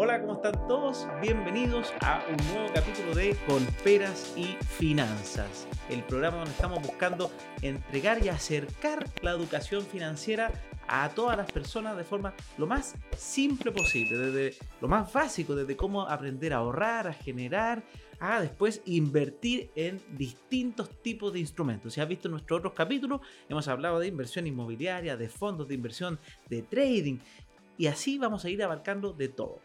Hola, ¿cómo están todos? Bienvenidos a un nuevo capítulo de Colperas y Finanzas, el programa donde estamos buscando entregar y acercar la educación financiera a todas las personas de forma lo más simple posible, desde lo más básico, desde cómo aprender a ahorrar, a generar, a después invertir en distintos tipos de instrumentos. Si has visto nuestros otros capítulos, hemos hablado de inversión inmobiliaria, de fondos de inversión, de trading, y así vamos a ir abarcando de todo.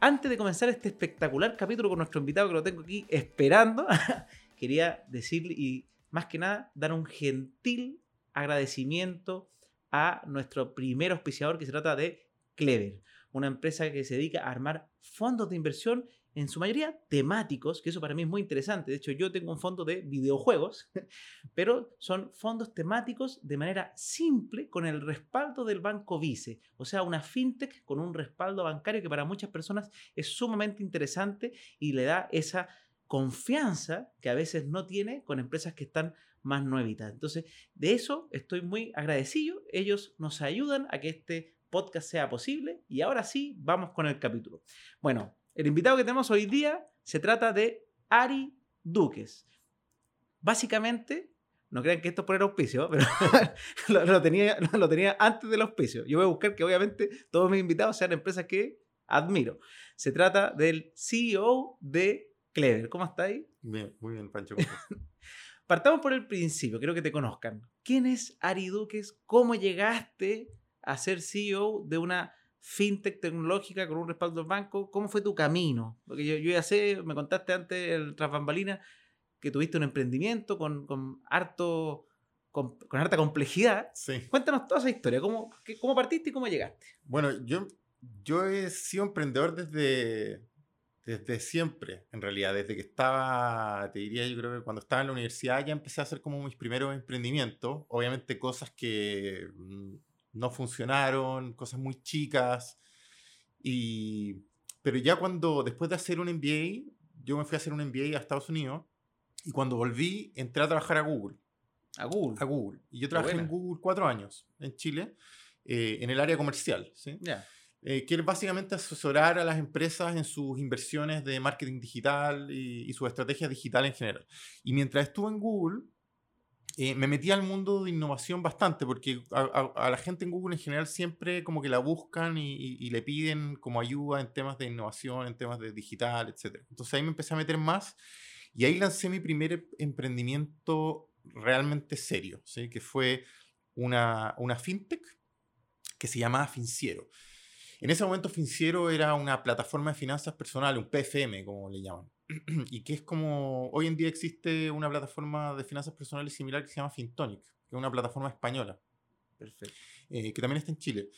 Antes de comenzar este espectacular capítulo con nuestro invitado que lo tengo aquí esperando, quería decirle y más que nada dar un gentil agradecimiento a nuestro primer auspiciador que se trata de Clever, una empresa que se dedica a armar fondos de inversión en su mayoría temáticos, que eso para mí es muy interesante. De hecho, yo tengo un fondo de videojuegos, pero son fondos temáticos de manera simple con el respaldo del banco Vice, o sea, una fintech con un respaldo bancario que para muchas personas es sumamente interesante y le da esa confianza que a veces no tiene con empresas que están más nuevitas. Entonces, de eso estoy muy agradecido. Ellos nos ayudan a que este podcast sea posible y ahora sí, vamos con el capítulo. Bueno, el invitado que tenemos hoy día se trata de Ari Duques. Básicamente, no crean que esto es por el auspicio, pero lo, tenía, lo tenía antes del auspicio. Yo voy a buscar que obviamente todos mis invitados sean empresas que admiro. Se trata del CEO de Clever. ¿Cómo está ahí? Bien, muy bien, Pancho. Partamos por el principio, quiero que te conozcan. ¿Quién es Ari Duques? ¿Cómo llegaste a ser CEO de una fintech tecnológica con un respaldo del banco, ¿cómo fue tu camino? Porque yo, ya sé, me contaste antes, el tras bambalina, que tuviste un emprendimiento con, con harto... Con, harta complejidad. Sí. Cuéntanos toda esa historia. ¿Cómo, ¿Cómo partiste y cómo llegaste? Bueno, yo, yo he sido emprendedor desde, desde siempre, en realidad. Desde que estaba, te diría, yo creo que cuando estaba en la universidad ya empecé a hacer como mis primeros emprendimientos. Obviamente cosas que mm, no funcionaron, cosas muy chicas. Y, pero ya cuando, después de hacer un MBA, yo me fui a hacer un MBA a Estados Unidos y cuando volví entré a trabajar a Google. A Google. A Google. Y yo trabajé en Google cuatro años en Chile, eh, en el área comercial. ¿sí? Eh, que es básicamente asesorar a las empresas en sus inversiones de marketing digital y, y su estrategia digital en general. Y mientras estuve en Google, eh, me metí al mundo de innovación bastante, porque a, la gente en Google en general siempre como que la buscan y, le piden como ayuda en temas de innovación, en temas de digital, etc. Entonces ahí me empecé a meter más y ahí lancé mi primer emprendimiento realmente serio, ¿sí? que fue una, una fintech que se llamaba Finciero. En ese momento Finciero era una plataforma de finanzas personales, un PFM como le llaman. y que es como, hoy en día existe una plataforma de finanzas personales similar que se llama Fintonic, que es una plataforma española. Perfecto. Eh, que también está en Chile.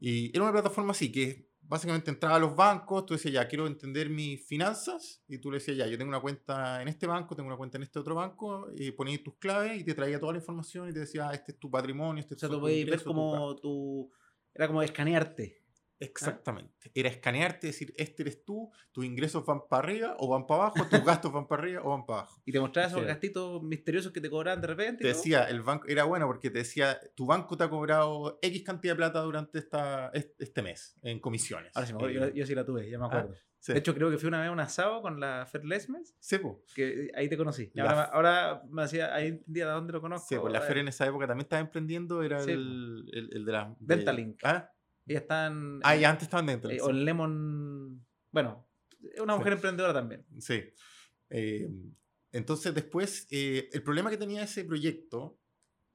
Y era una plataforma así, que básicamente entraba a los bancos, tú decías, ya, quiero entender mis finanzas, y tú le decías, ya, yo tengo una cuenta en este banco, tengo una cuenta en este otro banco, y ponías tus claves y te traía toda la información y te decía, ah, este es tu patrimonio, este es tu... O sea, tú podías ver como tu... Era como escanearte. Exactamente. Era escanearte, decir, este eres tú, tus ingresos van para arriba o van para abajo, tus gastos van para arriba o van para abajo. Y te mostraba esos gastitos misteriosos que te cobraban de repente. Te decía, el banco, era bueno porque te decía, tu banco te ha cobrado X cantidad de plata durante esta, este mes en comisiones. Ahora sí, yo, sí la tuve, ya me ah, acuerdo. De hecho, creo que fui una vez a un asado con la Ferlesmes. Sí, pues. Que ahí te conocí. Ahora, me hacía, ahí entendía de dónde lo conozco. Sí, pues la Fer en esa época también estaba emprendiendo, era el, el, de la... Dentalink. ¿Ah? Y están. Ah, y antes estaban dentro. Eh, o Lemon. Bueno, es una mujer emprendedora también. Sí. Eh, entonces, después, eh, el problema que tenía ese proyecto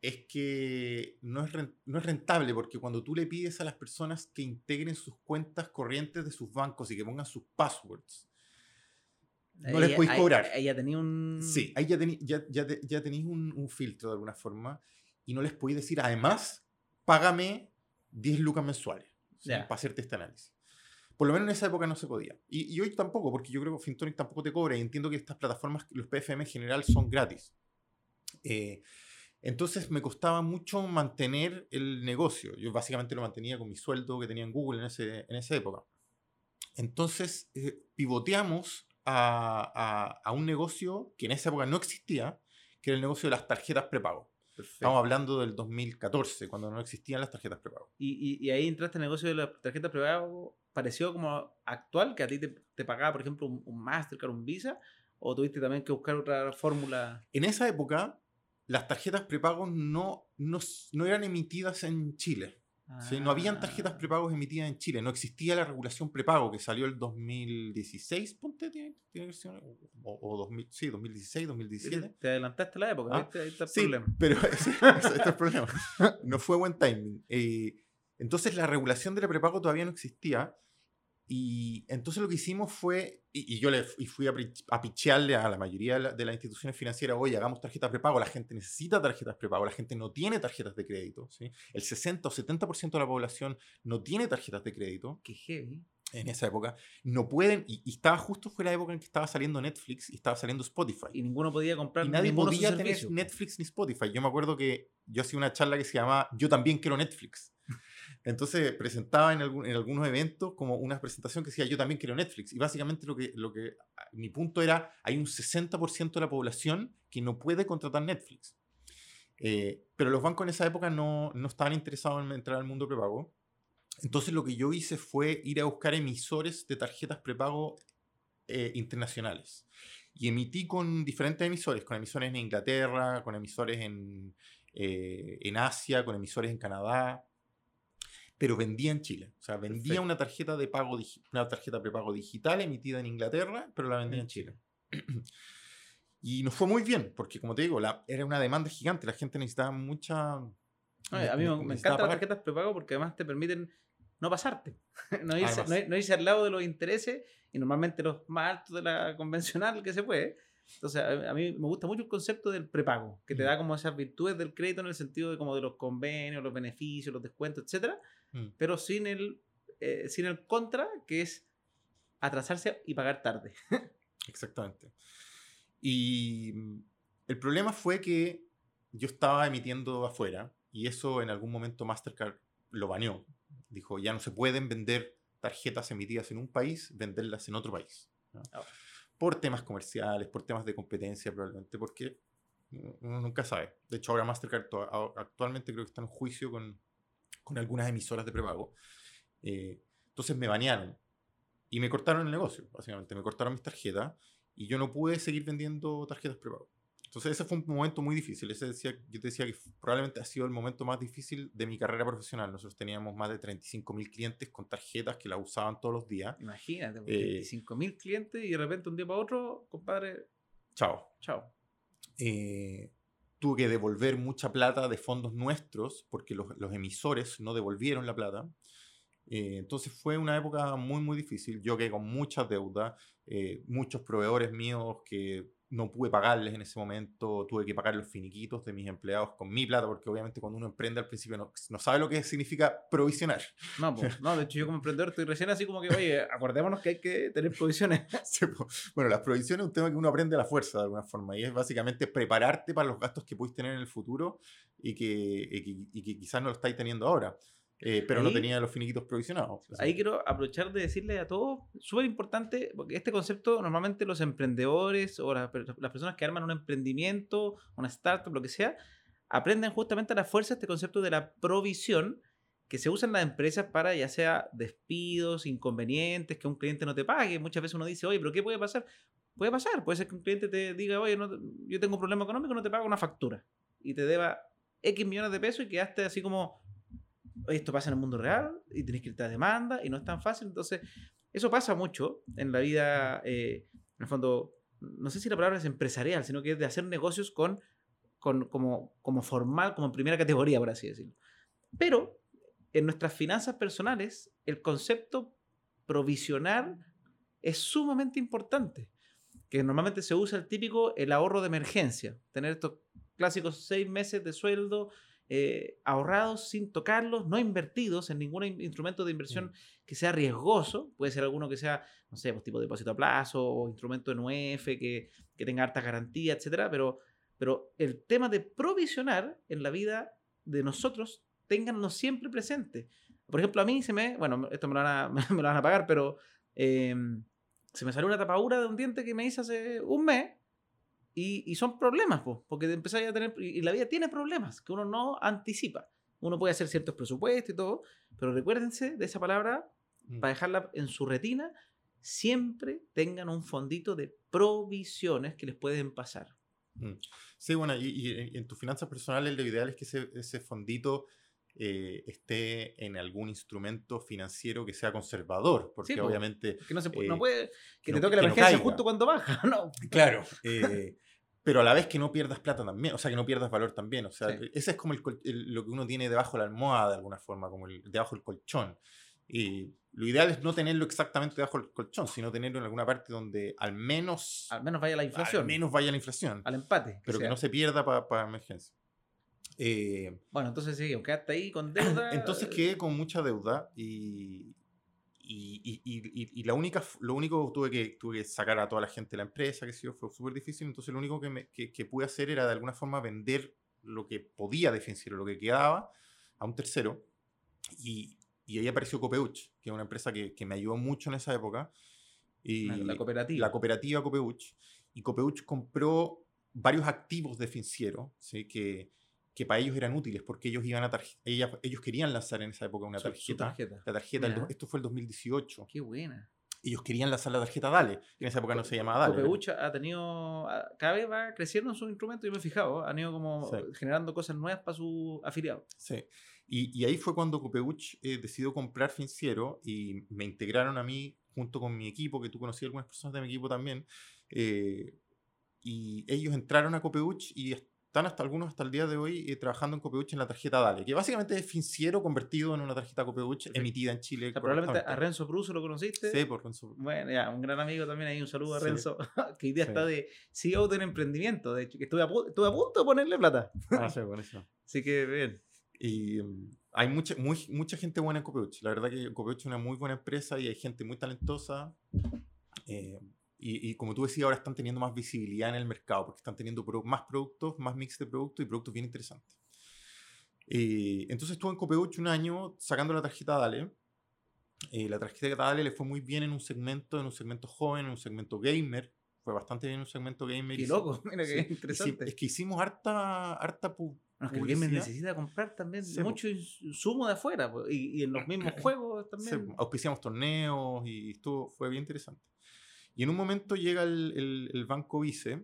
es que no es, no es rentable porque cuando tú le pides a las personas que integren sus cuentas corrientes de sus bancos y que pongan sus passwords, no les puedes cobrar. Ahí ya tenía un... Sí, ahí ya, ya, ya, ya tenéis un, un, filtro de alguna forma y no les podéis decir, además, págame 10 lucas mensuales para hacerte este análisis. Por lo menos en esa época no se podía. Y, hoy tampoco, porque yo creo que Fintonic tampoco te cobra y entiendo que estas plataformas, los PFM en general, son gratis. Eh, entonces me costaba mucho mantener el negocio. Yo básicamente lo mantenía con mi sueldo que tenía en Google en, ese, en esa época. Entonces eh, pivoteamos a, a, un negocio que en esa época no existía, que era el negocio de las tarjetas prepago. Estamos hablando del 2014, cuando no existían las tarjetas prepago. ¿Y, y, ahí entraste al negocio de las tarjetas prepago parecido como actual, que a ti te, pagaba, por ejemplo, un, Mastercard, un Visa, o tuviste también que buscar otra fórmula? En esa época, las tarjetas prepagos no, no, no eran emitidas en Chile. No habían tarjetas ah. prepagos emitidas en Chile, no existía la regulación prepago que salió el 2016, ponte, tiene, o, 2000, sí, 2016, 2017. Te adelantaste la época, ¿viste? Ahí está el sí, problema. Pero ese, es el problema. No fue buen timing. Eh, entonces la regulación de la prepago todavía no existía y entonces lo que hicimos fue, y, yo le y fui a, a pichearle a la mayoría de, las instituciones financieras, oye, hagamos tarjetas prepago, la gente necesita tarjetas prepago, la gente no tiene tarjetas de crédito. ¿sí? El 60 o 70% de la población no tiene tarjetas de crédito. Qué heavy. En esa época. No pueden, y, estaba justo fue la época en que estaba saliendo Netflix y estaba saliendo Spotify. Y ninguno podía comprar. Y nadie podía tener Netflix ni Spotify. Yo me acuerdo que yo hacía una charla que se llamaba Yo también quiero Netflix. Entonces presentaba en, en, algunos eventos como una presentación que decía yo también quiero Netflix. Y básicamente lo que, lo que ah, mi punto era, hay un 60% de la población que no puede contratar Netflix. Eh, pero los bancos en esa época no, no estaban interesados en entrar al mundo prepago. Entonces lo que yo hice fue ir a buscar emisores de tarjetas prepago eh, internacionales. Y emití con diferentes emisores, con emisores en Inglaterra, con emisores en, eh, en Asia, con emisores en Canadá, pero vendía en Chile. O sea, vendía una tarjeta de pago una tarjeta prepago digital emitida en Inglaterra, pero la vendía en Chile. y nos fue muy bien, porque como te digo, la, era una demanda gigante, la gente necesitaba mucha... a mí me, encantan las tarjetas prepago porque además te permiten no pasarte, no, irse, no, irse, al lado de los intereses y normalmente los más altos de la convencional que se puede. Entonces, a, mí me gusta mucho el concepto del prepago, que te da como esas virtudes del crédito en el sentido de como de los convenios, los beneficios, los descuentos, etcétera, mm. pero sin el, eh, sin el contra, que es atrasarse y pagar tarde. Exactamente. Y mm, el problema fue que yo estaba emitiendo afuera y eso en algún momento Mastercard lo baneó. Dijo, ya no se pueden vender tarjetas emitidas en un país, venderlas en otro país. Ah, por temas comerciales, por temas de competencia probablemente, porque uno nunca sabe. De hecho, ahora Mastercard actualmente creo que está en juicio con, con algunas emisoras de prepago. Eh, entonces me banearon y me cortaron el negocio, básicamente. Me cortaron mis tarjetas y yo no pude seguir vendiendo tarjetas prepago. Entonces ese fue un momento muy difícil. Ese decía, yo te decía que probablemente ha sido el momento más difícil de mi carrera profesional. Nosotros teníamos más de 35 mil clientes con tarjetas que la usaban todos los días. Imagínate, 35 pues, eh, mil clientes y de repente un día para otro, compadre. Chao. Chao. Eh, tuve que devolver mucha plata de fondos nuestros porque los, los emisores no devolvieron la plata. Eh, entonces fue una época muy, muy difícil. Yo quedé con muchas deudas, muchos proveedores míos que no pude pagarles en ese momento, tuve que pagar los finiquitos de mis empleados con mi plata, porque obviamente cuando uno emprende al principio no, no sabe lo que significa provisionar. No, pues, no, de hecho yo como emprendedor estoy recién así como que, oye, acordémonos que hay que tener provisiones. bueno, las provisiones es un tema que uno aprende a la fuerza de alguna forma, y es básicamente prepararte para los gastos que puedes tener en el futuro y que, y que, y que quizás no lo estáis teniendo ahora. Eh, pero no tenía los finiquitos provisionados. Ahí quiero aprovechar de decirle a todos, súper importante, porque este concepto normalmente los emprendedores o las, personas que arman un emprendimiento, una startup, lo que sea, aprenden justamente a la fuerza este concepto de la provisión que se usa en las empresas para ya sea despidos, inconvenientes, que un cliente no te pague. Muchas veces uno dice, oye, pero ¿qué puede pasar? Puede pasar, puede ser que un cliente te diga, oye, yo tengo un problema económico, no te pago una factura y te deba X millones de pesos y quedaste así como esto pasa en el mundo real y tienes que irte a demanda y no es tan fácil. Entonces, eso pasa mucho en la vida, eh, en el fondo, no sé si la palabra es empresarial, sino que es de hacer negocios con, con, como, como formal, como primera categoría, por así decirlo. Pero en nuestras finanzas personales, el concepto provisionar es sumamente importante. Que normalmente se usa el típico el ahorro de emergencia. Tener estos clásicos seis meses de sueldo eh, ahorrados sin tocarlos, no invertidos en ningún instrumento de inversión mm. que sea riesgoso. Puede ser alguno que sea, no sé, pues, tipo de depósito a plazo o instrumento en UF que, que tenga harta garantía, etcétera. Pero, pero el tema de provisionar en la vida de nosotros, ténganlo siempre presente. Por ejemplo, a mí se me, bueno, esto me lo van a, me lo van a pagar, pero em, se me salió una tapadura de un diente que me hice hace un mes y, son problemas, porque empezáis a tener. Y la vida tiene problemas que uno no anticipa. Uno puede hacer ciertos presupuestos y todo, pero recuérdense de esa palabra mm. para dejarla en su retina, siempre tengan un fondito de provisiones que les pueden pasar. Mm. Sí, bueno, y, en tus finanzas personales lo ideal es que ese, ese fondito eh, esté en algún instrumento financiero que sea conservador, porque obviamente... Que no, se, no eh, puede... Que, te toque la emergencia justo cuando baja, ¿no? Claro. Eh, pero a la vez que no pierdas plata también, o sea, que no pierdas valor también. O sea, ese es como el, lo que uno tiene debajo de la almohada de alguna forma, como el, debajo del colchón. Y lo ideal es no tenerlo exactamente debajo del colchón, sino tenerlo en alguna parte donde al menos... Al menos vaya la inflación. Al menos vaya la inflación. Al empate. Pero que, no se pierda para emergencia. Eh, bueno, entonces sí, quedaste ahí con deuda. Entonces quedé con mucha deuda y, y, y, y, la única, lo único tuve que tuve que sacar a toda la gente de la empresa, que sí, fue súper difícil. Entonces lo único que, me, que, pude hacer era de alguna forma vender lo que podía de financiero, lo que quedaba, a un tercero. Y, y ahí apareció Copeuch, que es una empresa que, que, me ayudó mucho en esa época. Y la cooperativa. La cooperativa Copeuch. Y Copeuch compró varios activos de financiero, ¿sí? que, que para ellos eran útiles porque ellos iban a ellos querían lanzar en esa época una tarjeta. La tarjeta, esto fue el 2018. Qué buena. Ellos querían lanzar la tarjeta Dale, que en esa época no se llamaba Dale. Copeucha ha tenido, cada vez va creciendo en sus instrumentos, yo me he fijado, han ido como generando cosas nuevas para sus afiliados. Sí. Y, y, ahí fue cuando Copeuch eh, decidió comprar Finciero y me integraron a mí junto con mi equipo, que tú conocías algunas personas de mi equipo también. Eh, y ellos entraron a Copeuch y están hasta algunos hasta el día de hoy eh, trabajando en Copeuch en la tarjeta Dale, que básicamente es financiero convertido en una tarjeta Copeuch emitida en Chile. probablemente a Renzo Pruso lo conociste. Sí, por Renzo. Bueno, ya, un gran amigo también ahí, un saludo a Renzo, que hoy día está de CEO de un emprendimiento, de hecho, que estuve a, estuve a punto de ponerle plata. Ah, sí, eso. Así que bien. Y mm, hay mucha, muy, mucha gente buena en Copeuch. La verdad que Copeuch es una muy buena empresa y hay gente muy talentosa. Eh, y, como tú decías, ahora están teniendo más visibilidad en el mercado porque están teniendo más productos, más mix de productos y productos bien interesantes. Eh, entonces estuve en Copeuch un año sacando la tarjeta Dale. Eh, la tarjeta Dale le fue muy bien en un segmento, en un segmento joven, en un segmento gamer. Fue bastante bien en un segmento gamer. Qué loco, mira qué interesante. es que hicimos harta, harta no, que el gamer necesita comprar también mucho insumo de afuera y, en los mismos juegos también. auspiciamos torneos y estuvo, fue bien interesante. Y en un momento llega el, el, Banco Vice.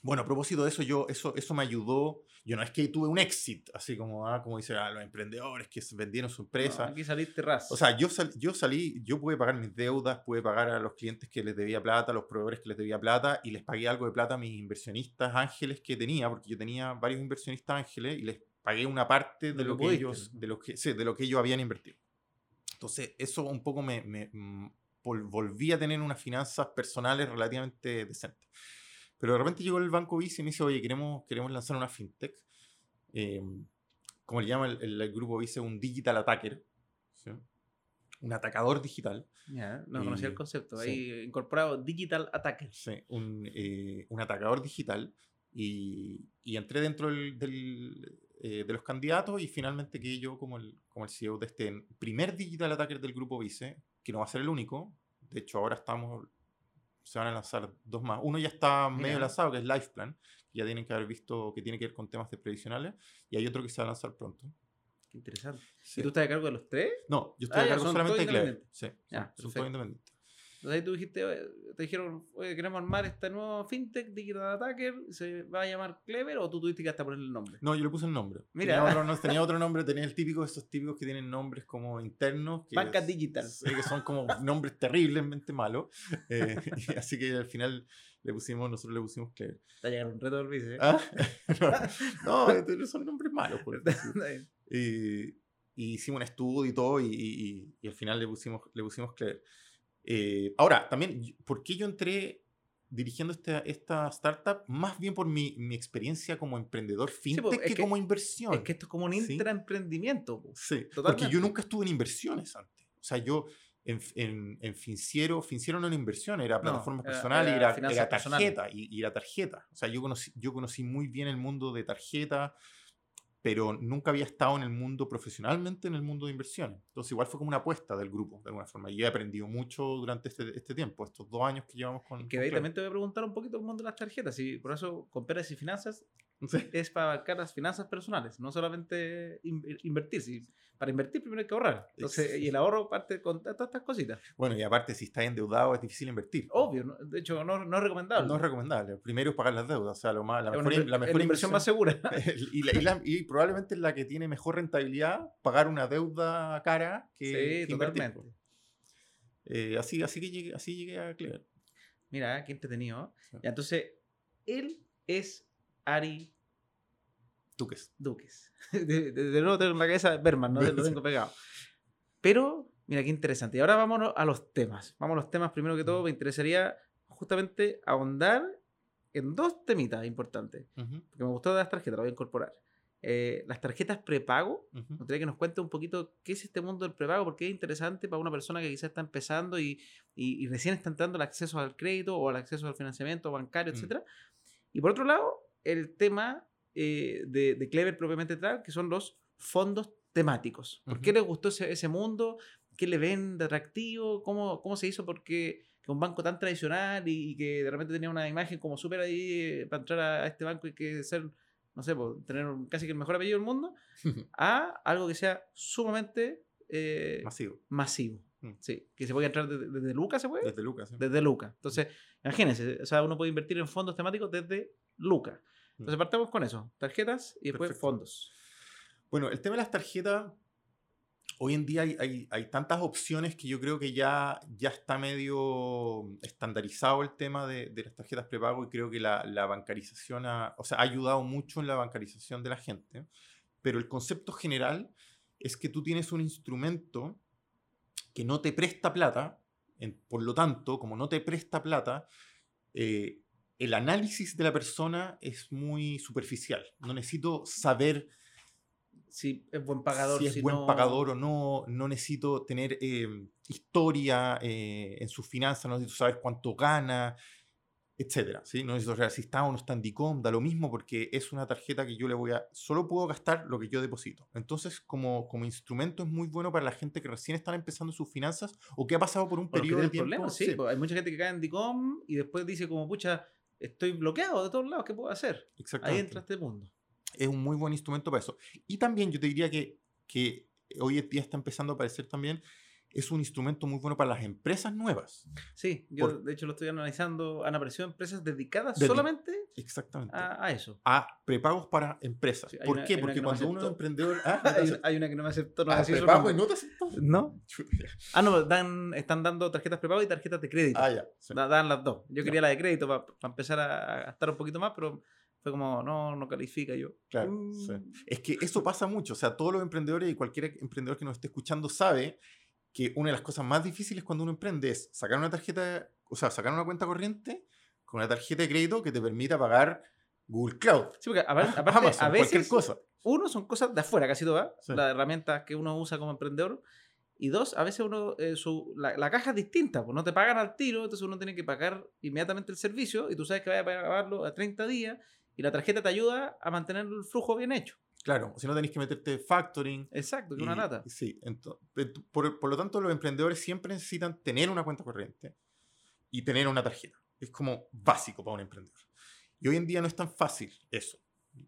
Bueno, a propósito de eso, yo, eso, eso me ayudó. Yo no es que tuve un exit, así como, ah, como dicen ah, los emprendedores que vendieron su empresa. aquí saliste ras. O sea, yo, yo salí, yo pude pagar mis deudas, pude pagar a los clientes que les debía plata, a los proveedores que les debía plata, y les pagué algo de plata a mis inversionistas ángeles que tenía, porque yo tenía varios inversionistas ángeles, y les pagué una parte de, lo, que ellos, de lo que, sí, de lo que ellos habían invertido. Entonces, eso un poco me, me mm, volví a tener unas finanzas personales relativamente decentes. Pero de repente llegó el Banco Vice y me dice, oye, queremos, queremos lanzar una fintech. Em, como le llama el, grupo Vice, un digital attacker. Un atacador digital. no conocía el concepto. Ahí incorporado digital attacker. Sí, un, eh, un atacador digital. Y, y entré dentro del, eh, de los candidatos y finalmente quedé yo como el, como el CEO de este primer digital attacker del grupo Vice, que no va a ser el único. De hecho, ahora estamos, se van a lanzar dos más. Uno ya está medio lanzado, que es LifePlan, que ya tienen que haber visto que tiene que ver con temas de previsionales, y hay otro que se va a lanzar pronto. Qué interesante. ¿Y tú estás a cargo de los tres? No, yo estoy a ah, cargo solamente de Clever. Sí, ya, son, independientes. Entonces ahí tú dijiste, te dijeron, oye, queremos armar este nuevo fintech, Digital Attacker, ¿se va a llamar Clever o tú tuviste que hasta ponerle el nombre? No, yo le puse el nombre. Mira. Tenía otro, no, tenía otro nombre, tenía el típico, esos típicos que tienen nombres como internos. Que Banca Digital. Que son como nombres terriblemente malos. Eh, así que al final le pusimos, nosotros le pusimos Clever. Te llegar un reto del vice. ¿Ah? no, no, son nombres malos. Por y, y, hicimos un estudio y todo y, y, y al final le pusimos, le pusimos Clever. Eh, ahora, también, ¿por qué yo entré dirigiendo esta, esta startup? Más bien por mi, mi experiencia como emprendedor fintech que, como inversión. Es que esto es como un intraemprendimiento. Sí, porque yo nunca estuve en inversiones antes. O sea, yo en, en, en Finciero, Finciero no era inversión, era plataforma personal y era, tarjeta. Y, y, la tarjeta. O sea, yo conocí, yo conocí muy bien el mundo de tarjeta pero nunca había estado en el mundo profesionalmente, en el mundo de inversiones. Entonces igual fue como una apuesta del grupo, de alguna forma. Y he aprendido mucho durante este, este tiempo, estos dos años que llevamos con... Que ahí también te voy a preguntar un poquito el mundo de las tarjetas. Y por eso, con Pérez y Finanzas, es para abarcar las finanzas personales, no solamente invertir. para invertir primero hay que ahorrar. Entonces, y el ahorro parte con todas estas cositas. Bueno, y aparte, si estás endeudado es difícil invertir. Obvio, de hecho, no, no, es recomendable. No es recomendable. Primero es pagar las deudas, o sea, lo más, la, mejor, la mejor inversión, más segura. y, probablemente la que tiene mejor rentabilidad, pagar una deuda cara que, sí, totalmente. Eh, así, así que llegué, así llegué a Clever. Mira, qué entretenido. entonces, él es Ari Duques. Duques. De, nuevo tengo en la cabeza Berman, no lo tengo pegado. Pero, mira qué interesante. Y ahora vámonos a los temas. Vamos a los temas. Primero que todo, me interesaría justamente ahondar en dos temitas importantes. Porque me gustó de las tarjetas, lo voy a incorporar. Eh, las tarjetas prepago. Me gustaría que nos cuente un poquito qué es este mundo del prepago, porque es interesante para una persona que quizás está empezando y, y, recién está entrando el acceso al crédito o el acceso al financiamiento bancario, etc. Y por otro lado, el tema eh, de, de, Clever propiamente tal, que son los fondos temáticos. ¿Por qué les gustó ese, ese, mundo? ¿Qué le ven de atractivo? ¿Cómo, cómo se hizo? Porque que un banco tan tradicional y, que de repente tenía una imagen como súper ahí eh, para entrar a, este banco y que ser, no sé, tener casi que el mejor apellido del mundo, a algo que sea sumamente eh, masivo. Masivo. Mm. Sí, que se puede entrar desde, desde Lucas, ¿se puede? Desde Lucas. Desde Lucas. Entonces, imagínense, o sea, uno puede invertir en fondos temáticos desde Lucas. Entonces partamos con eso, tarjetas y después fondos. Bueno, el tema de las tarjetas, hoy en día hay, hay, tantas opciones que yo creo que ya, ya está medio estandarizado el tema de, de las tarjetas prepago y creo que la, la bancarización ha, o sea, ha ayudado mucho en la bancarización de la gente. Pero el concepto general es que tú tienes un instrumento que no te presta plata, por lo tanto, como no te presta plata, eh, el análisis de la persona es muy superficial. No necesito saber si es buen pagador, si es buen pagador o no. No necesito tener eh, historia eh, en sus finanzas, no necesito saber cuánto gana, etcétera. ¿sí? No necesito saber si está o no está en DICOM, da lo mismo porque es una tarjeta que yo le voy a. Solo puedo gastar lo que yo deposito. Entonces, como, como instrumento, es muy bueno para la gente que recién están empezando sus finanzas o que ha pasado por un periodo de tiempo. Problema, sí, pues, hay mucha gente que cae en DICOM y después dice, como, pucha estoy bloqueado de todos lados, ¿qué puedo hacer? Ahí entra este mundo. Es un muy buen instrumento para eso. Y también yo te diría que, que hoy en día está empezando a aparecer también es un instrumento muy bueno para las empresas nuevas. Sí, yo de hecho lo estoy analizando. Han aparecido empresas dedicadas solamente exactamente. A, eso. A prepagos para empresas. ¿Por qué? Porque cuando uno es emprendedor. Ah, hay, una que no me aceptó. No ah, prepago y no te aceptó. No. ah, no, dan, están dando tarjetas prepago y tarjetas de crédito. Ah, ya. Dan las dos. Yo quería la de crédito para, empezar a gastar un poquito más, pero fue como, no, no califica yo. Claro, mm. Es que eso pasa mucho. O sea, todos los emprendedores y cualquier emprendedor que nos esté escuchando sabe que una de las cosas más difíciles cuando uno emprende es sacar una tarjeta, o sea, sacar una cuenta corriente con una tarjeta de crédito que te permita pagar Google Cloud. Sí, porque aparte, a veces, cosa. uno son cosas de afuera, casi todas, las herramientas que uno usa como emprendedor. Y dos, a veces uno, eh, su, la, caja es distinta, pues no te pagan al tiro, entonces uno tiene que pagar inmediatamente el servicio y tú sabes que vaya a pagarlo a 30 días y la tarjeta te ayuda a mantener el flujo bien hecho. Claro, si no tenéis que meterte factoring. Exacto, que una lata. Sí, por, por, lo tanto los emprendedores siempre necesitan tener una cuenta corriente y tener una tarjeta. Es como básico para un emprendedor. Y hoy en día no es tan fácil eso.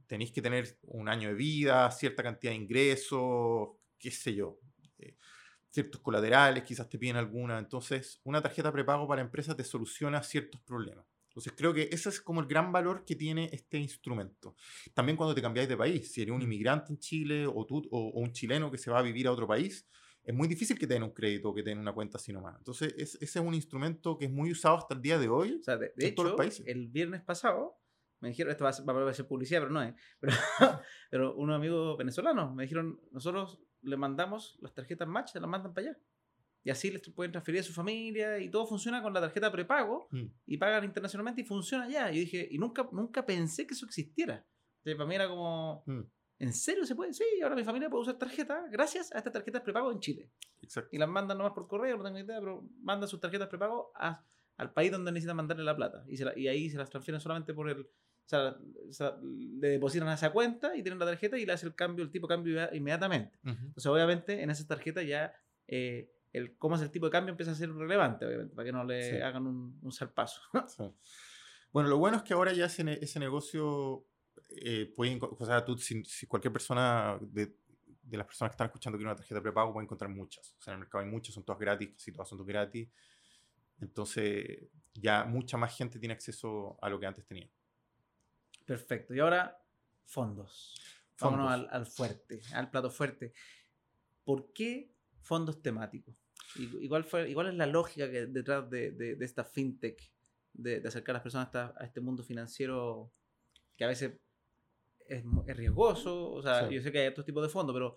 Tenéis que tener un año de vida, cierta cantidad de ingresos, qué sé yo, eh, ciertos colaterales, quizás te piden alguna. Entonces, una tarjeta prepago para empresas te soluciona ciertos problemas. Entonces creo que ese es como el gran valor que tiene este instrumento. También cuando te cambiáis de país, si eres un mm. inmigrante en Chile o, tú, o, un chileno que se va a vivir a otro país, es muy difícil que te den un crédito o que te den una cuenta así nomás. Entonces ese es un instrumento que es muy usado hasta el día de hoy de, en todos los países. El viernes pasado me dijeron, esto va a, ser, publicidad, pero no es, pero, pero unos amigos venezolanos me dijeron, nosotros le mandamos las tarjetas Match, se las mandan para allá y así les pueden transferir a su familia y todo funciona con la tarjeta prepago mm. y pagan internacionalmente y funciona ya. Y dije, y nunca, nunca pensé que eso existiera. Entonces, para mí era como, mm. ¿en serio se puede? Sí, ahora mi familia puede usar tarjeta gracias a estas tarjetas prepago en Chile. Exacto. Y las mandan nomás por correo, no tengo idea, pero mandan sus tarjetas prepago al país donde necesitan mandarle la plata. Y, y ahí se las transfieren solamente por el, o sea, le depositan a esa cuenta y tienen la tarjeta y le hace el cambio, el tipo de cambio inmediatamente. Entonces, obviamente, en esa tarjeta ya eh, el cómo es el tipo de cambio empieza a ser relevante, obviamente, para que no le hagan un, un salpazo. Bueno, lo bueno es que ahora ya ese, ese negocio eh, pueden, o sea, tú, si, cualquier persona de, de, las personas que están escuchando quiere una tarjeta prepago, puede encontrar muchas. O sea, en el mercado hay muchas, son todas gratis, casi todas son gratis. Entonces, ya mucha más gente tiene acceso a lo que antes tenía. Perfecto. Y ahora, fondos. Vámonos al, al, fuerte, al plato fuerte. ¿Por qué fondos temáticos? Igual, fue, igual es la lógica que detrás de, de, esta fintech, de, de, acercar a las personas a, este mundo financiero que a veces es, es riesgoso. O sea, yo sé que hay otros tipos de fondos, pero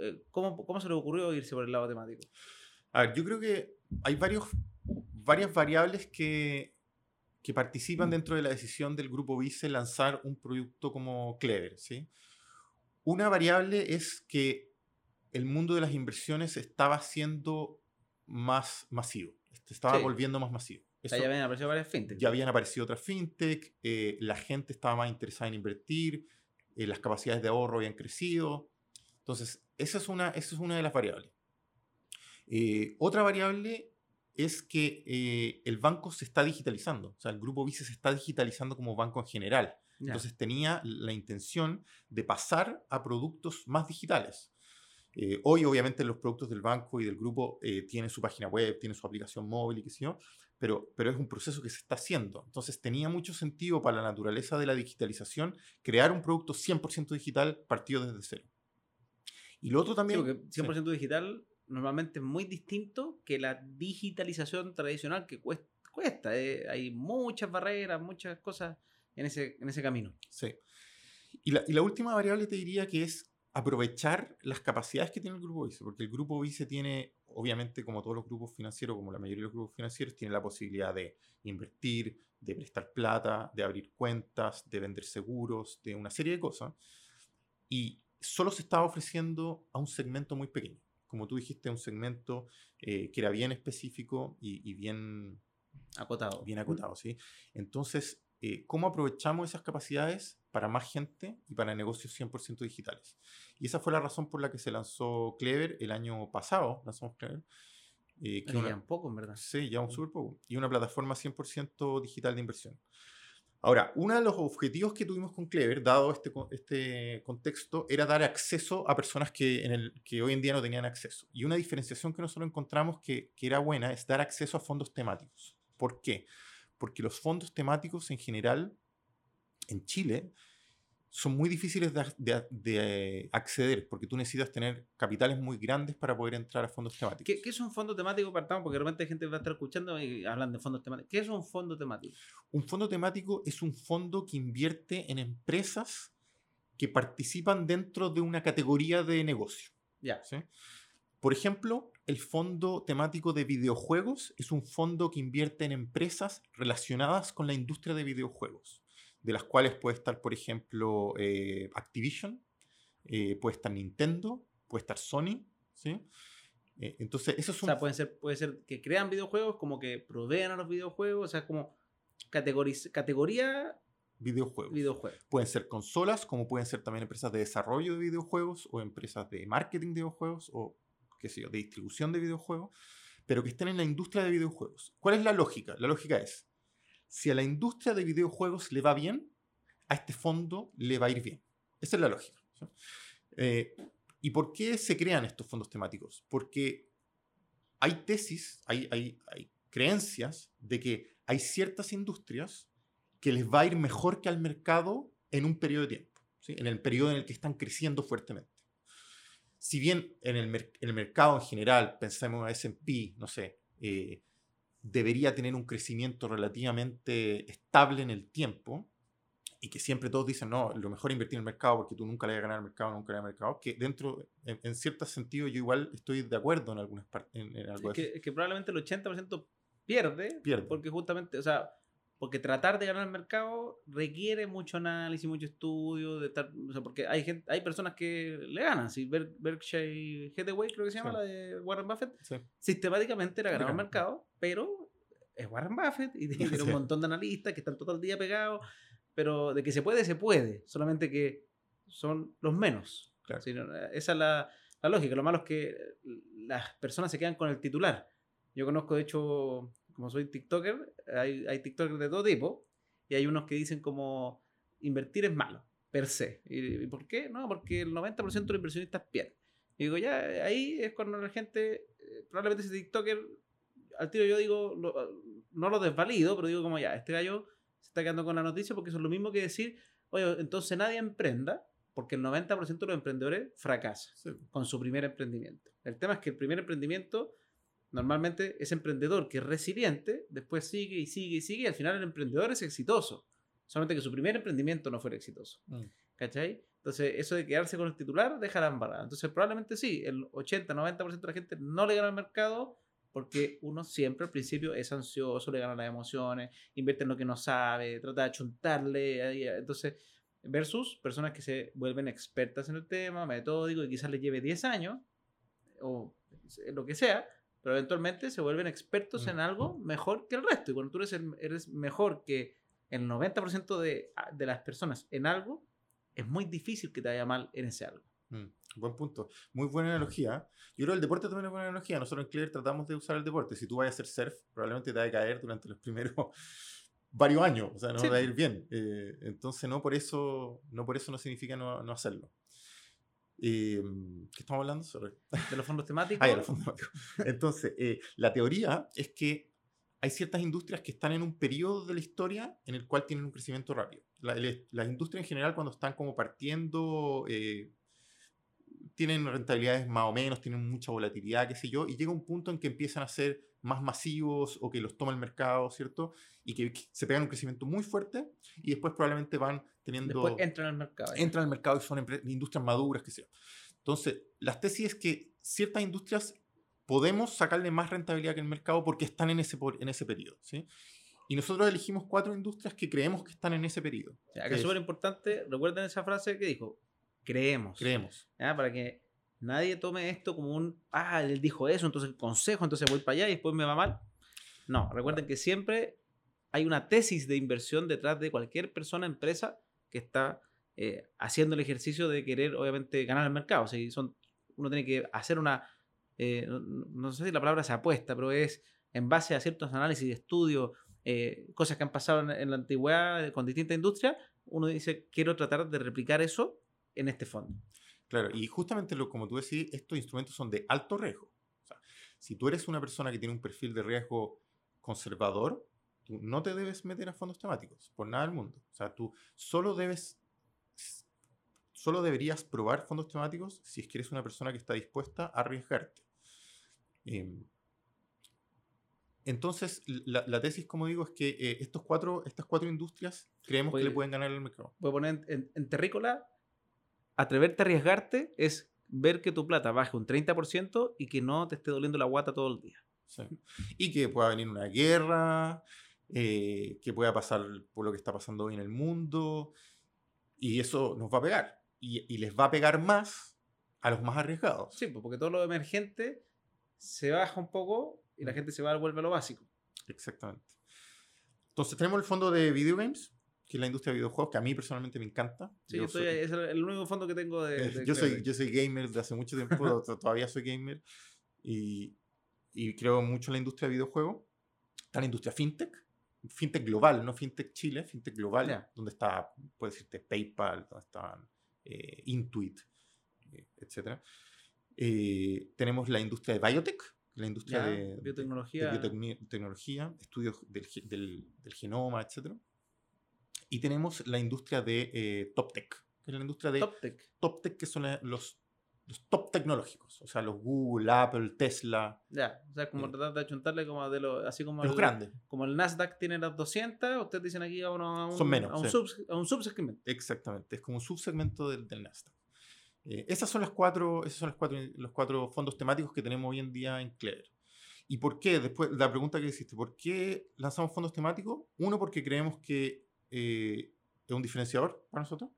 eh, ¿cómo, ¿cómo se le ocurrió irse por el lado temático? A ver, yo creo que hay varios, varias variables que, que participan dentro de la decisión del grupo Vice lanzar un producto como Clever. ¿sí? Una variable es que el mundo de las inversiones estaba siendo más masivo, estaba volviendo más masivo. ya habían aparecido varias fintech. Ya habían aparecido otras fintech, eh, la gente estaba más interesada en invertir, eh, las capacidades de ahorro habían crecido. Entonces, esa es una, esa es una de las variables. Eh, otra variable es que el banco se está digitalizando, o sea, el grupo Vice se está digitalizando como banco en general. Entonces tenía la intención de pasar a productos más digitales. Eh, hoy, obviamente, los productos del banco y del grupo eh, tienen su página web, tienen su aplicación móvil y qué sé yo, pero, pero es un proceso que se está haciendo. Entonces, tenía mucho sentido para la naturaleza de la digitalización crear un producto 100% digital partido desde cero. Y lo otro también... Sí, porque 100% digital normalmente es muy distinto que la digitalización tradicional que cuesta. cuesta eh, hay muchas barreras, muchas cosas en ese, en ese camino. Sí. Y la, y la última variable te diría que es aprovechar las capacidades que tiene el grupo Vice, porque el grupo Vice tiene, obviamente, como todos los grupos financieros, como la mayoría de los grupos financieros, tiene la posibilidad de invertir, de prestar plata, de abrir cuentas, de vender seguros, de una serie de cosas. Y solo se estaba ofreciendo a un segmento muy pequeño. Como tú dijiste, un segmento eh, que era bien específico y, bien acotado. Bien acotado, ¿sí? Entonces, eh, ¿cómo aprovechamos esas capacidades para más gente y para negocios 100% digitales? Y esa fue la razón por la que se lanzó Clever el año pasado, lanzamos Clever. Eh, que un poco, en verdad. Sí, ya un súper poco. Y una plataforma 100% digital de inversión. Ahora, uno de los objetivos que tuvimos con Clever, dado este, este contexto, era dar acceso a personas que, en el, que hoy en día no tenían acceso. Y una diferenciación que nosotros encontramos que, que era buena es dar acceso a fondos temáticos. ¿Por qué? Porque los fondos temáticos en general en Chile son muy difíciles de, acceder porque tú necesitas tener capitales muy grandes para poder entrar a fondos temáticos. ¿Qué, es un fondo temático, partamos? Porque realmente hay gente va a estar escuchando y hablan de fondos temáticos. ¿Qué es un fondo temático? Un fondo temático es un fondo que invierte en empresas que participan dentro de una categoría de negocio. Ya. Por ejemplo, el fondo temático de videojuegos es un fondo que invierte en empresas relacionadas con la industria de videojuegos de las cuales puede estar, por ejemplo, eh, Activision, eh, puede estar Nintendo, puede estar Sony, ¿sí? Eh, entonces, eso es un... O sea, puede ser, puede ser que crean videojuegos, como que provean a los videojuegos, o sea, como categoría... Videojuegos. videojuegos. Pueden ser consolas, como pueden ser también empresas de desarrollo de videojuegos o empresas de marketing de videojuegos o, qué sé yo, de distribución de videojuegos, pero que estén en la industria de videojuegos. ¿Cuál es la lógica? La lógica es, si a la industria de videojuegos le va bien, a este fondo le va a ir bien. Esa es la lógica. Eh, ¿Y por qué se crean estos fondos temáticos? Porque hay tesis, hay, creencias de que hay ciertas industrias que les va a ir mejor que al mercado en un periodo de tiempo, en el periodo en el que están creciendo fuertemente. Si bien en el, mercado en general, pensemos en SP, no sé, eh, debería tener un crecimiento relativamente estable en el tiempo y que siempre todos dicen, no, lo mejor es invertir en el mercado porque tú nunca le vas a ganar al mercado, nunca le vas al mercado, que dentro, en, cierto sentido, yo igual estoy de acuerdo en algunas partes. En, es, que, es, que, probablemente el 80% pierde, pierde, porque justamente, o sea, porque tratar de ganar el mercado requiere mucho análisis, mucho estudio, de estar, o sea, porque hay gente, hay personas que le ganan, si Berkshire Hathaway, creo que se llama, la de Warren Buffett, sistemáticamente le ha ganado el mercado, pero es Warren Buffett y tiene un montón de analistas que están todo el día pegados, pero de que se puede, se puede, solamente que son los menos. esa es la, la lógica, lo malo es que las personas se quedan con el titular. Yo conozco, de hecho, como soy TikToker, hay, hay TikTokers de todo tipo y hay unos que dicen como invertir es malo. per se. ¿Y, por qué? No, porque el 90% de los inversionistas pierden. Y digo, ya, ahí es cuando la gente, eh, probablemente ese TikToker, al tiro yo digo, no lo desvalido, pero digo como ya, este gallo se está quedando con la noticia porque eso es lo mismo que decir, oye, entonces nadie emprenda, porque el 90% de los emprendedores fracasa con su primer emprendimiento. El tema es que el primer emprendimiento, normalmente ese emprendedor que es resiliente, después sigue y sigue y sigue, y al final el emprendedor es exitoso. Solamente que su primer emprendimiento no fuera exitoso. Mm. ¿Cachai? Entonces, eso de quedarse con el titular deja la embarrada. Entonces, probablemente sí, el 80-90% de la gente no le gana al mercado porque uno siempre al principio es ansioso, le gana las emociones, invierte en lo que no sabe, trata de achuntarle. Entonces, versus personas que se vuelven expertas en el tema, metódico, y quizás les lleve 10 años, o lo que sea, pero eventualmente se vuelven expertos en algo mejor que el resto. Y cuando tú eres, eres mejor que el 90% de, de las personas en algo, es muy difícil que te vaya mal en ese algo. Mm, buen punto. Muy buena analogía. Yo creo que el deporte también es buena analogía. Nosotros en Clear tratamos de usar el deporte. Si tú vas a hacer surf, probablemente te va a caer durante los primeros varios años. O sea, no va a ir bien. Eh, entonces, no por eso no, por eso no significa no, no hacerlo. Eh, ¿Qué estamos hablando? De los fondos temáticos. ah, de los fondos temáticos. Entonces, eh, la teoría es que hay ciertas industrias que están en un periodo de la historia en el cual tienen un crecimiento rápido. las industrias en general cuando están como partiendo eh, tienen rentabilidades más o menos, tienen mucha volatilidad, qué sé yo, y llega un punto en que empiezan a ser más masivos o que los toma el mercado, ¿cierto? Y que se pegan un crecimiento muy fuerte y después probablemente van teniendo... Después entran al mercado. Entran al mercado y son industrias maduras, sé yo. Entonces, las tesis es que ciertas industrias podemos sacarle más rentabilidad que el mercado porque están en ese, en ese periodo. ¿sí? Y nosotros elegimos cuatro industrias que creemos que están en ese periodo. O sea, que es súper importante, recuerden esa frase que dijo, creemos. Creemos. Para que nadie tome esto como un, ah, él dijo eso, entonces el consejo, entonces voy para allá y después me va mal. No, recuerden que siempre hay una tesis de inversión detrás de cualquier persona, empresa que está eh, haciendo el ejercicio de querer, obviamente, ganar el mercado. O sea, son, uno tiene que hacer una eh, no, sé si la palabra se apuesta, pero es en base a ciertos análisis, estudios, eh, cosas que han pasado en, la antigüedad con distintas industrias, uno dice, quiero tratar de replicar eso en este fondo. Claro, y justamente lo, como tú decís, estos instrumentos son de alto riesgo. O sea, si tú eres una persona que tiene un perfil de riesgo conservador, tú no te debes meter a fondos temáticos, por nada del mundo. O sea, tú solo debes solo deberías probar fondos temáticos si es que eres una persona que está dispuesta a arriesgarte. Em, entonces, la, tesis, como digo, es que eh, estos cuatro, estas cuatro industrias creemos que le pueden ganar al mercado. Voy a poner en, terrícola, atreverte a arriesgarte es ver que tu plata baje un 30% y que no te esté doliendo la guata todo el día. Y que pueda venir una guerra, eh, que pueda pasar por lo que está pasando hoy en el mundo, y eso nos va a pegar. Y, y les va a pegar más a los más arriesgados. Sí, pues, porque todo lo emergente se baja un poco y la mm. gente se va a volver a lo básico. Exactamente. Entonces tenemos el fondo de videogames, que es la industria de videojuegos, que a mí personalmente me encanta. Sí, yo soy, es el único fondo que tengo de... yo, soy, yo soy gamer de hace mucho tiempo, todavía soy gamer, y, y, creo mucho en la industria de videojuegos. Está la industria fintech, fintech global, no fintech Chile, fintech global, donde está, puede decirte, PayPal, donde están eh, Intuit, eh, etc. Eh, tenemos la industria de biotech, la industria de biotecnología, biotecnología estudios del, del, del, genoma, etc. Y tenemos la industria de eh, top tech, que es la industria de top tech, top tech que son los, los top tecnológicos, o sea, los Google, Apple, Tesla. Ya, o sea, como tratar de achuntarle como de los, así como los el, grandes. Como el Nasdaq tiene las 200, ustedes dicen aquí a, uno, a un, son menos, a un, a un subsegmento. Exactamente, es como un subsegmento del, del Nasdaq. Eh, esas son las cuatro, esos son los cuatro, los cuatro fondos temáticos que tenemos hoy en día en Clever. ¿Y por qué? Después, la pregunta que hiciste, ¿por qué lanzamos fondos temáticos? Uno, porque creemos que eh, es un diferenciador para nosotros.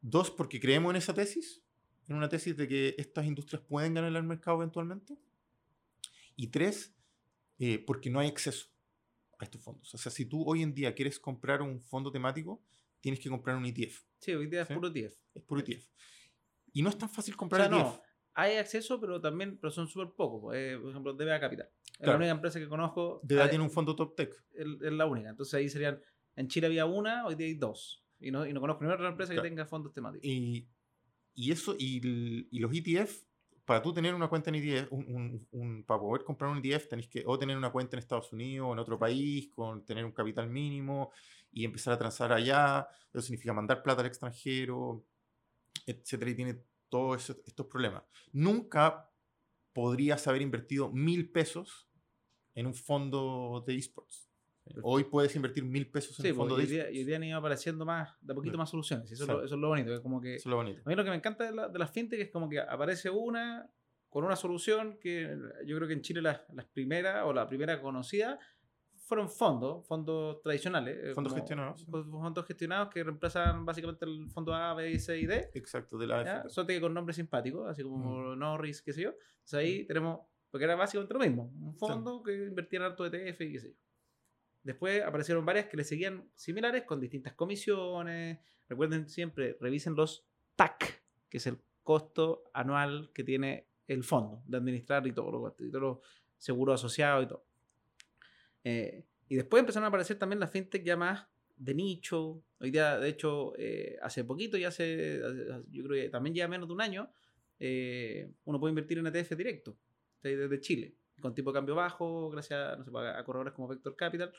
Dos, porque creemos en esa tesis, en una tesis de que estas industrias pueden ganar el mercado eventualmente. Y tres, eh, porque no hay acceso a estos fondos. O sea, si tú hoy en día quieres comprar un fondo temático, tienes que comprar un ETF. Sí, hoy día es puro ETF. Es puro ETF. Y no es tan fácil comprar o ETF. hay acceso, pero también pero son súper pocos. Eh, por ejemplo, DBA Capital. Es la única empresa que conozco. DBA tiene un fondo top tech. Es, la única. Entonces ahí serían. En Chile había una, hoy día hay dos. Y no, y no conozco ninguna otra empresa que tenga fondos temáticos. Y, y eso, y, y, los ETF, para tú tener una cuenta en ETF, un, un, para poder comprar un ETF, tenés que o tener una cuenta en Estados Unidos o en otro país, con tener un capital mínimo y empezar a transar allá. Eso significa mandar plata al extranjero, etcétera, y tiene todos estos problemas. Nunca podrías haber invertido mil pesos en un fondo de esports. Hoy puedes invertir mil pesos en un fondo de. Y hoy día han ido apareciendo más, de a poquito más soluciones. Eso, es lo, eso, es lo, bonito. Es como que, eso es lo bonito. A mí lo que me encanta de, la, de las fintech es como que aparece una con una solución que yo creo que en Chile las, las primeras o la primera conocida fueron fondos, fondos tradicionales. Eh, fondos gestionados. Fondos gestionados que reemplazan básicamente el fondo A, B, C y D. Exacto, de la AFP. Solo que con nombres simpáticos, así como mm. Norris, qué sé yo. Entonces ahí mm. tenemos, porque era básicamente lo mismo, un fondo que invertía en harto ETF y qué sé yo. Después aparecieron varias que le seguían similares con distintas comisiones. Recuerden siempre, revisen los TAC, que es el costo anual que tiene el fondo de administrar y todo lo, y todo seguro asociado y todo. Eh, y después empezaron a aparecer también las fintech ya más de nicho. Hoy día, de hecho, eh, hace poquito, ya hace, yo creo que también ya menos de un año, eh, uno puede invertir en ETF directo, desde Chile, con tipo de cambio bajo, gracias no sé, a corredores como Vector Capital.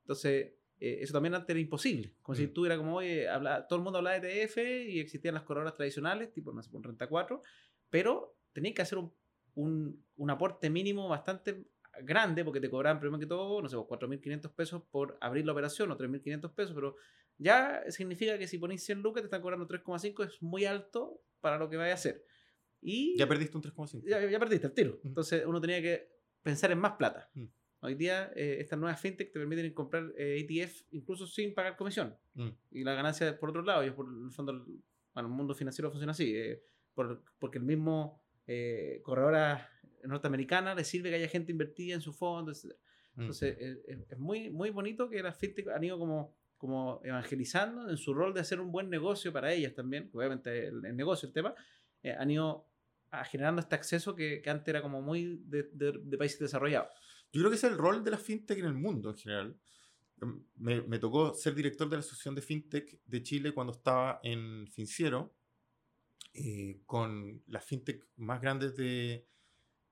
Entonces, eso también antes era imposible. Como si mm. tú era como, oye, habla, todo el mundo hablaba de ETF y existían las corredoras tradicionales, tipo, no sé, un renta 4, pero tenías que hacer un, un, un aporte mínimo bastante grande porque te cobraban primero que todo, no sé, 4.500 pues, pesos por abrir la operación o 3.500 pesos, pero ya significa que si pones 100 lucas te están cobrando 3,5, es muy alto para lo que vaya a hacer. Y ya perdiste un 3,5. Ya, ya, perdiste el tiro. Entonces uno tenía que pensar en más plata. Mm. Hoy día eh, estas nuevas fintech te permiten comprar eh, ETF incluso sin pagar comisión. Mm. Y la ganancia por otro lado, y por el fondo, bueno, el mundo financiero funciona así, eh, por, porque el mismo corredora norteamericana le sirve que haya gente invertida en su fondo, etc. Mm. Entonces, es, muy, muy bonito que las fintech han ido como, como evangelizando en su rol de hacer un buen negocio para ellas también, obviamente el, negocio, el tema, eh, han ido generando este acceso que, que, antes era como muy de, de, países desarrollados. Yo creo que es el rol de las fintech en el mundo en general. Em, me, me, tocó ser director de la Asociación de Fintech de Chile cuando estaba en Finciero, eh, con las fintech más grandes de,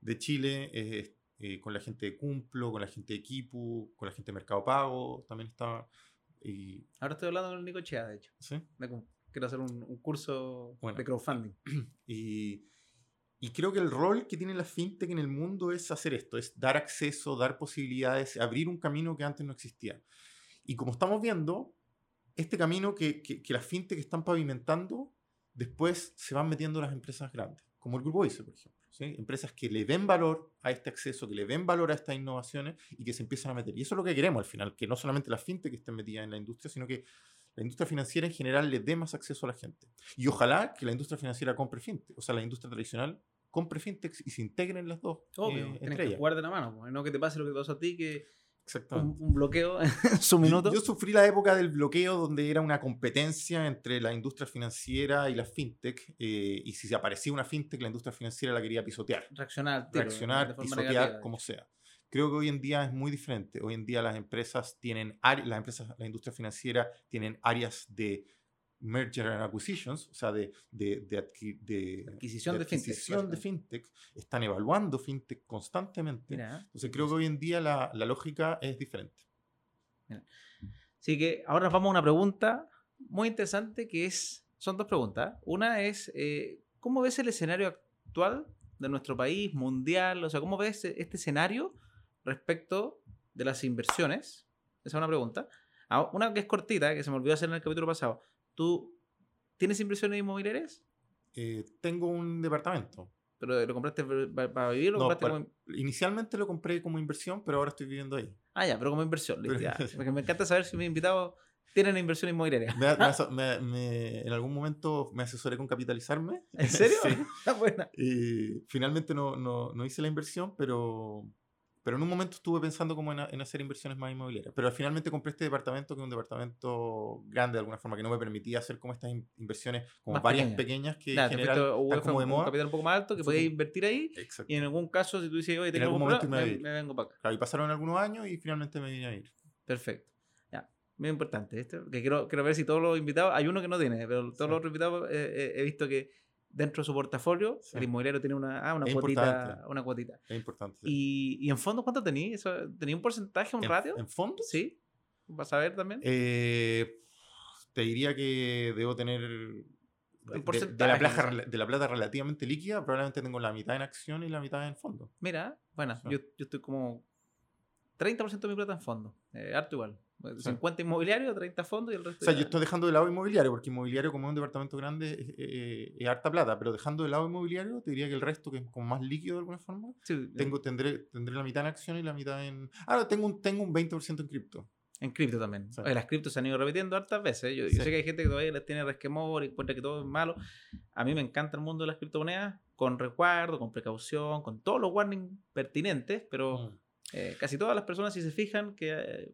de Chile, eh, eh, con la gente de Cumplo, con la gente de Equipo, con la gente de Mercado Pago, también estaba. Y... Ahora estoy hablando con Nico Chea, de hecho. ¿Sí? quiero hacer un, curso de crowdfunding. Y, y, creo que el rol que tiene la fintech en el mundo es hacer esto, es dar acceso, dar posibilidades, abrir un camino que antes no existía. Y como estamos viendo, este camino que, que, que las fintech están pavimentando, después se van metiendo las empresas grandes, como el Grupo ICE, por ejemplo. Empresas que le den valor a este acceso, que le den valor a estas innovaciones y que se empiezan a meter. Y eso es lo que queremos al final, que no solamente la fintech esté metida en la industria, sino que la industria financiera en general le dé más acceso a la gente. Y ojalá que la industria financiera compre fintech, o sea, la industria tradicional compre fintech y se integren las dos. Obvio, eh, entre que la mano, pues, no que te pase lo que te pasó a ti, que un, un, bloqueo en su minuto. Yo, sufrí la época del bloqueo donde era una competencia entre la industria financiera y la fintech. Eh, y si se aparecía una fintech, la industria financiera la quería pisotear. Reaccionar. Reaccionar, pisotear, como sea. Creo que hoy en día es muy diferente. Hoy en día las empresas tienen, las empresas, la industria financiera tienen áreas de merger and acquisitions, o sea, de, de, de, adquisición, de, adquisición de, fintech, están evaluando fintech constantemente. Entonces creo que hoy en día la, la lógica es diferente. Así que ahora nos vamos a una pregunta muy interesante que es, son dos preguntas. Una es, eh, ¿cómo ves el escenario actual de nuestro país, mundial? O sea, ¿cómo ves este escenario respecto de las inversiones? Esa es una pregunta. Ah, una que es cortita, que se me olvidó hacer en el capítulo pasado. ¿Tú tienes inversiones inmobiliarias? Eh, tengo un departamento. ¿Pero lo compraste para vivir? no, Inicialmente lo compré como inversión, pero ahora estoy viviendo ahí. Ah, ya, pero como inversión. Porque me encanta saber si mis invitados tienen inversión inmobiliaria. en algún momento me asesoré con capitalizarme. ¿En serio? sí. Buena. Y finalmente no, no, no hice la inversión, pero pero en un momento estuve pensando como en, hacer inversiones más inmobiliarias. Pero finalmente compré este departamento, que es un departamento grande de alguna forma, que no me permitía hacer como estas inversiones, como varias pequeñas que como de moda. Un capital un poco más alto que podías invertir ahí. Exacto. Y en algún caso, si tú dices, oye, tengo algún momento me, me, vengo para acá. Claro, y pasaron algunos años y finalmente me vine a ir. Perfecto. Ya. muy importante. Esto, que quiero, quiero ver si todos los invitados, hay uno que no tiene, pero todos los otros invitados eh, eh, he visto que dentro de su portafolio el inmobiliario tiene una, ah, una cuotita. Una cuotita. Es importante. ¿Y, ¿Y, en fondo cuánto tenéis? ¿Tenía un porcentaje, un ratio? ¿En fondo? Sí. ¿Vas a ver también? Eh, te diría que debo tener de, la plata, de la plata relativamente líquida, probablemente tengo la mitad en acción y la mitad en fondo. Mira, bueno, yo, yo, estoy como 30% de mi plata en fondo, eh, harto igual. 50 inmobiliario, 30 fondos y el resto. O sea, yo estoy dejando de lado inmobiliario, porque inmobiliario, como es un departamento grande, es, harta plata, pero dejando de lado inmobiliario, te diría que el resto, que es como más líquido de alguna forma, tengo, tendré, tendré la mitad en acción y la mitad en. Ah, tengo un, tengo un 20% en cripto. En cripto también. las criptos se han ido repitiendo hartas veces. Yo, sé que hay gente que todavía les tiene resquemor y encuentra que todo es malo. A mí me encanta el mundo de las criptomonedas con recuerdo, con precaución, con todos los warnings pertinentes, pero mm. eh, casi todas las personas, si se fijan, que eh,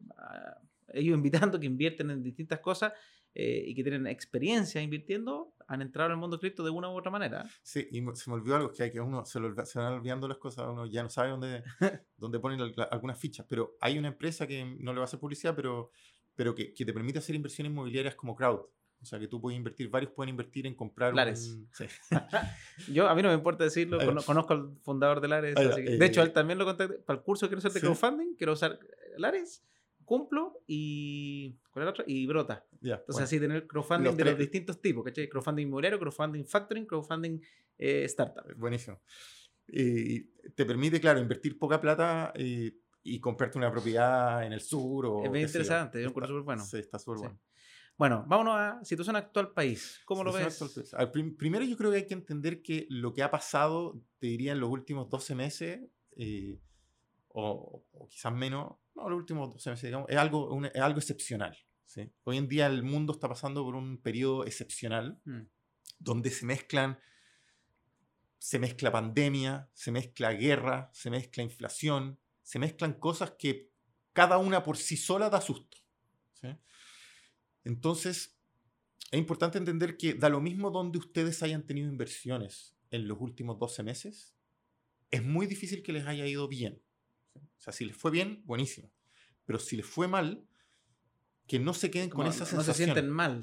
ellos invitando que invierten en distintas cosas eh, y que tienen experiencia invirtiendo, han entrado en el mundo cripto de una u otra manera. Sí, y se me olvidó algo, que hay que uno se, se van olvidando las cosas, uno ya no sabe dónde, dónde ponen algunas fichas, pero hay una empresa que no le va a hacer publicidad, pero, pero que, que te permite hacer inversiones inmobiliarias como crowd. O sea, que tú puedes invertir, varios pueden invertir en comprar Lares. Sí. Yo, a mí no me importa decirlo, conozco al fundador de Lares. de hecho, eh, él también lo contacté para el curso que quiero hacer de crowdfunding, quiero usar Lares cumplo y. ¿Cuál es otro? Y brota. Entonces, así tener crowdfunding de los distintos tipos, ¿cachai? Crowdfunding inmobiliario, crowdfunding factoring, crowdfunding eh, startup. Buenísimo. Y te permite, claro, invertir poca plata y, y comprarte una propiedad en el sur. O es bien interesante, es un curso súper bueno. Sí, está súper bueno. Bueno, vámonos a situación actual país. ¿Cómo lo ves? primero yo creo que hay que entender que lo que ha pasado, te diría, en los últimos 12 meses, eh, o, o, quizás menos, no, los últimos 12 meses, digamos, es algo, es algo excepcional. ¿sí? Hoy en día el mundo está pasando por un periodo excepcional mm. donde se mezclan, se mezcla pandemia, se mezcla guerra, se mezcla inflación, se mezclan cosas que cada una por sí sola da susto. ¿sí? Entonces, es importante entender que da lo mismo donde ustedes hayan tenido inversiones en los últimos 12 meses, es muy difícil que les haya ido bien. O sea, si les fue bien, buenísimo. Pero si les fue mal, que no se queden con esa sensación. No se sienten mal.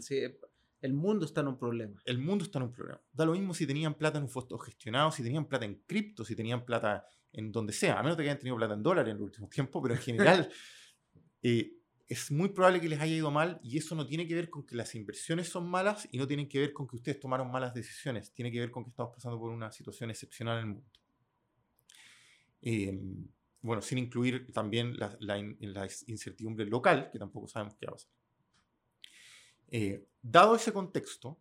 el mundo está en un problema. El mundo está en un problema. Da lo mismo si tenían plata en un fondo gestionado, si tenían plata en cripto, si tenían plata en donde sea. A menos que hayan tenido plata en dólares en el último tiempo, pero en general eh, es muy probable que les haya ido mal y eso no tiene que ver con que las inversiones son malas y no tiene que ver con que ustedes tomaron malas decisiones. Tiene que ver con que estamos pasando por una situación excepcional en el mundo. Eh, bueno, sin incluir también la, la, incertidumbre local, que tampoco sabemos qué va a pasar. Eh, dado ese contexto,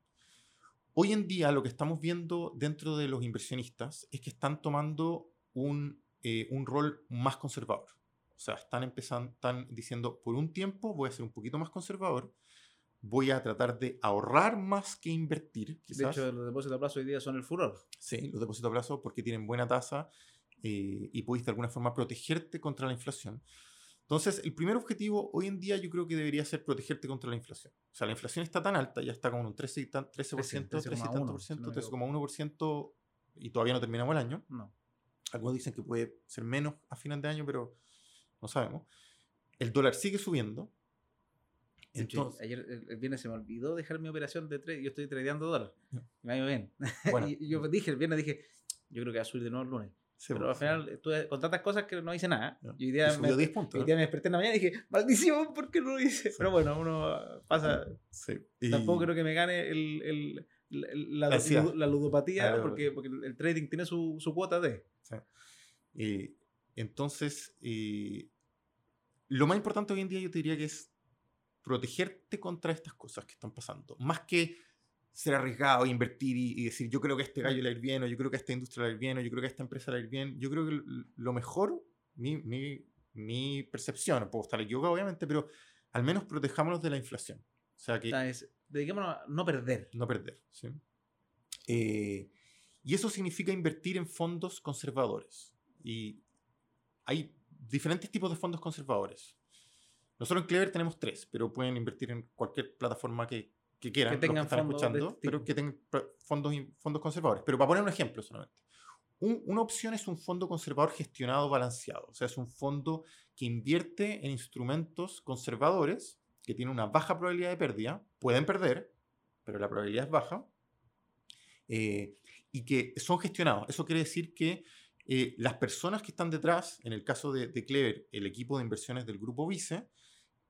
hoy en día lo que estamos viendo dentro de los inversionistas es que están tomando un, eh, un rol más conservador. O sea, están empezando, están diciendo, por un tiempo voy a ser un poquito más conservador, voy a tratar de ahorrar más que invertir. De hecho, los depósitos a plazo hoy día son el furor. Sí, los depósitos a plazo porque tienen buena tasa eh, y pudiste de alguna forma protegerte contra la inflación. Entonces, el primer objetivo hoy en día yo creo que debería ser protegerte contra la inflación. O sea, la inflación está tan alta, ya está como un 13, 13%, 13,1%, y todavía no terminamos el año. No. Algunos dicen que puede ser menos a final de año, pero no sabemos. El dólar sigue subiendo. Entonces, ayer el viernes se me olvidó dejar mi operación de trade. Yo estoy tradeando dólar. Me va bien. Bueno. y yo dije, el viernes dije, yo creo que va a subir de nuevo el lunes pero al final, estuve con tantas cosas que no hice nada. Y hoy día, me, 10 puntos, hoy día me desperté en la mañana y dije, maldición, ¿por qué no lo hice? Pero bueno, uno pasa. Tampoco creo que me gane el, el, la, la, ludopatía, porque, porque el trading tiene su, su cuota de. Y entonces, lo más importante hoy en día yo te diría que es protegerte contra estas cosas que están pasando. Más que ser arriesgado, invertir y, decir, yo creo que este gallo le va a ir bien, o yo creo que esta industria le va a ir bien, o yo creo que esta empresa le va a ir bien. Yo creo que lo mejor, mi, mi, mi percepción, puedo estar equivocado obviamente, pero al menos protejámonos de la inflación. O sea que... dediquémonos a no perder. No perder, ¿sí? Eh, y eso significa invertir en fondos conservadores. Y hay diferentes tipos de fondos conservadores. Nosotros en Clever tenemos tres, pero pueden invertir en cualquier plataforma que, que quieran, que tengan están escuchando, pero que tengan fondos, fondos conservadores. Pero para poner un ejemplo solamente. una opción es un fondo conservador gestionado balanceado. O sea, es un fondo que invierte en instrumentos conservadores que tienen una baja probabilidad de pérdida, pueden perder, pero la probabilidad es baja, eh, y que son gestionados. Eso quiere decir que eh, las personas que están detrás, en el caso de, de, Clever, el equipo de inversiones del grupo Vice,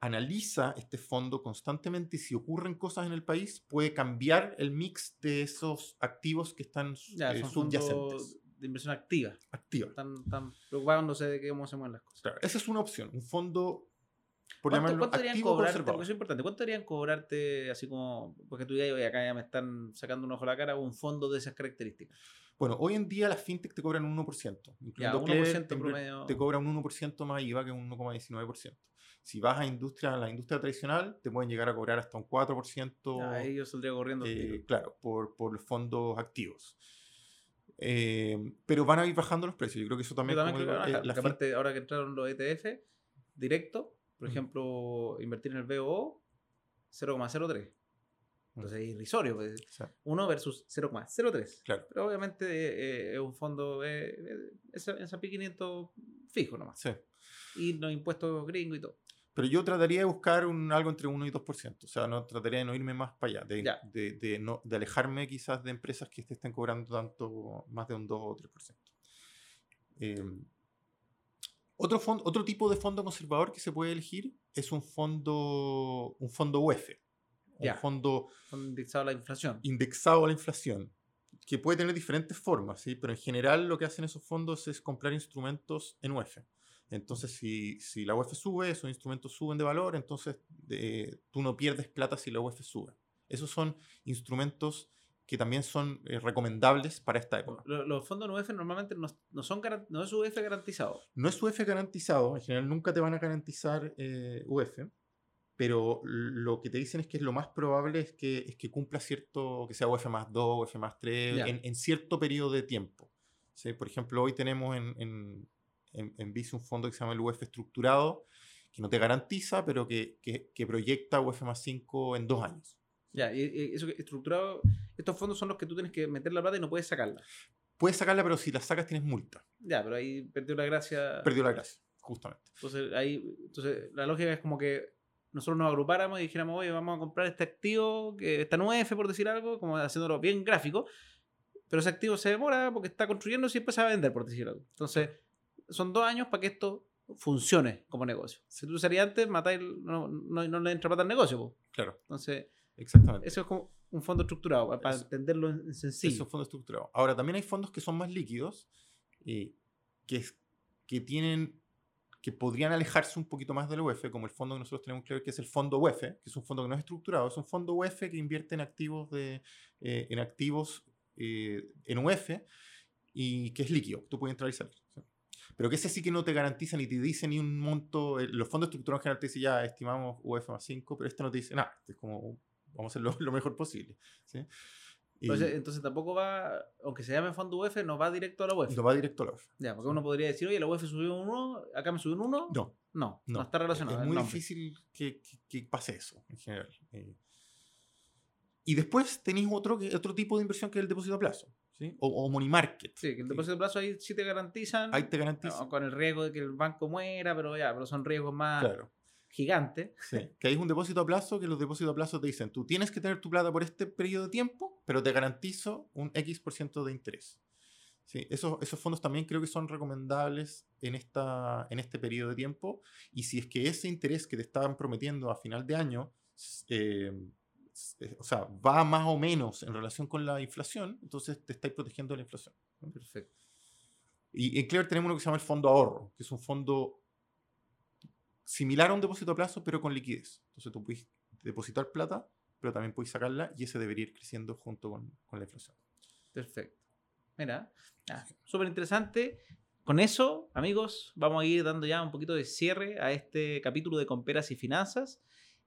analiza este fondo constantemente y si ocurren cosas en el país, puede cambiar el mix de esos activos que están ya, eh, subyacentes. De inversión activa. Activa. Están, preocupándose de cómo se mueven las cosas. Claro, esa es una opción. Un fondo por ¿Cuánto, ¿cuánto deberían cobrarte? Porque es importante. ¿Cuánto deberían cobrarte así como, porque tú digas, acá ya me están sacando un ojo a la cara, un fondo de esas características? Bueno, hoy en día las fintech te cobran un 1%. Ya, 1% te, promedio... te cobran un 1% más IVA que un 1,19%. Si vas a industria, a la industria tradicional, te pueden llegar a cobrar hasta un 4%. Ahí yo saldría corriendo. Eh, claro, por, por fondos activos. Eh, pero van a ir bajando los precios. Yo creo que eso también. también como creo que eh, aparte, ahora que entraron los ETF directo, por ejemplo, invertir en el BOO, 0,03. Entonces es irrisorio. Pues, 1 versus 0,03. Claro. Pero obviamente es un fondo, es S&P 500 fijo nomás. Sí. Y los impuestos gringos y todo. Pero yo trataría de buscar un, algo entre 1 y 2%. O sea, no trataría de no irme más para allá. De, de, de, no, de alejarme quizás de empresas que te estén cobrando tanto, más de un 2 o 3%. Eh, otro, fondo, otro tipo de fondo conservador que se puede elegir es un fondo, un fondo UEF. Un fondo, indexado a la inflación. Indexado a la inflación. Que puede tener diferentes formas, ¿sí? pero en general lo que hacen esos fondos es comprar instrumentos en UEF. Entonces, si, si, la UEF sube, esos instrumentos suben de valor, entonces tú no pierdes plata si la UEF sube. Esos son instrumentos que también son eh, recomendables para esta época. Los, fondos UEF normalmente no, no, son no es UEF garantizado. No es UEF garantizado, en general nunca te van a garantizar eh, UEF, pero lo que te dicen es que lo más probable es que, es que cumpla cierto, que sea UEF más 2, UEF más 3, en, en, cierto periodo de tiempo. ¿sí? Por ejemplo, hoy tenemos en, en, en Visa un fondo que se llama el UF estructurado, que no te garantiza, pero que, que, proyecta UF más 5 en dos años. Ya, y, eso estructurado, estos fondos son los que tú tienes que meter la plata y no puedes sacarla. Puedes sacarla, pero si la sacas tienes multa. Ya, pero ahí perdió la gracia. Perdió la gracia, justamente. Entonces, ahí, entonces la lógica es como que nosotros nos agrupáramos y dijéramos, oye, vamos a comprar este activo, que está en UF, por decir algo, como haciéndolo bien gráfico, pero ese activo se demora porque está construyendo y después se va a vender, por decir algo. Entonces, son dos años para que esto funcione como negocio. Si tú serías antes, matáis, no, no, no, le entra para el negocio. Claro. Entonces, Exactamente. Eso es como un fondo estructurado, para, entenderlo en sencillo. Eso es fondo estructurado. Ahora, también hay fondos que son más líquidos, eh, que, que tienen que podrían alejarse un poquito más del UEF, como el fondo que nosotros tenemos ver, que es el fondo UEF, que es un fondo que no es estructurado, es un fondo UEF que invierte en activos, de, eh, en, activos eh, en UEF y que es líquido, tú puedes entrar y salir. Pero que ese sí que no te garantiza ni te dice ni un monto. Eh, los fondos estructurados en general te dicen ya estimamos UF más 5, pero este no te dice nada. Es como vamos a hacer lo, mejor posible. ¿sí? entonces, tampoco va, aunque se llame fondo UF, no va directo a la UF. No va directo a la UF. Ya, porque uno podría decir, oye, la UF subió un 1, acá me subió un 1. No. No, no, está relacionado. Es muy difícil que, que, pase eso en general. Eh. y después tenéis otro, otro tipo de inversión que es el depósito a plazo. O, money market. Sí, que el depósito de plazo ahí sí te garantizan. Ahí te garantizan. con el riesgo de que el banco muera, pero ya, pero son riesgos más gigantes. Sí, que hay un depósito a plazo que los depósitos a plazo te dicen, tú tienes que tener tu plata por este periodo de tiempo, pero te garantizo un X% por ciento de interés. Sí, esos, esos fondos también creo que son recomendables en, esta, en este periodo de tiempo. Y si es que ese interés que te estaban prometiendo a final de año eh, o sea, va más o menos en relación con la inflación, entonces te estáis protegiendo de la inflación. Perfecto. Y en Clear tenemos lo que se llama el fondo ahorro, que es un fondo similar a un depósito a plazo, pero con liquidez. Entonces tú puedes depositar plata, pero también puedes sacarla y ese debería ir creciendo junto con, con la inflación. Perfecto. Mira, súper interesante. Con eso, amigos, vamos a ir dando ya un poquito de cierre a este capítulo de Comperas y Finanzas.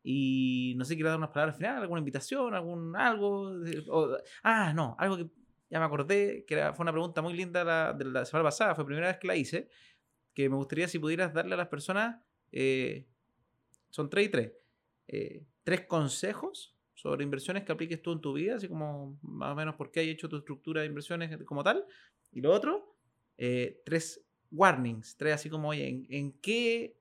Y no sé, quiero dar unas palabras final, alguna invitación, algún algo. ah, no, algo que ya me acordé, que fue una pregunta muy linda la, de la semana pasada, fue la primera vez que la hice, que me gustaría si pudieras darle a las personas, eh, son tres y tres, eh, tres consejos sobre inversiones que apliques tú en tu vida, así como más o menos por qué hay hecho tu estructura de inversiones como tal. Y lo otro, eh, tres warnings, tres así como, oye, ¿en, ¿en, qué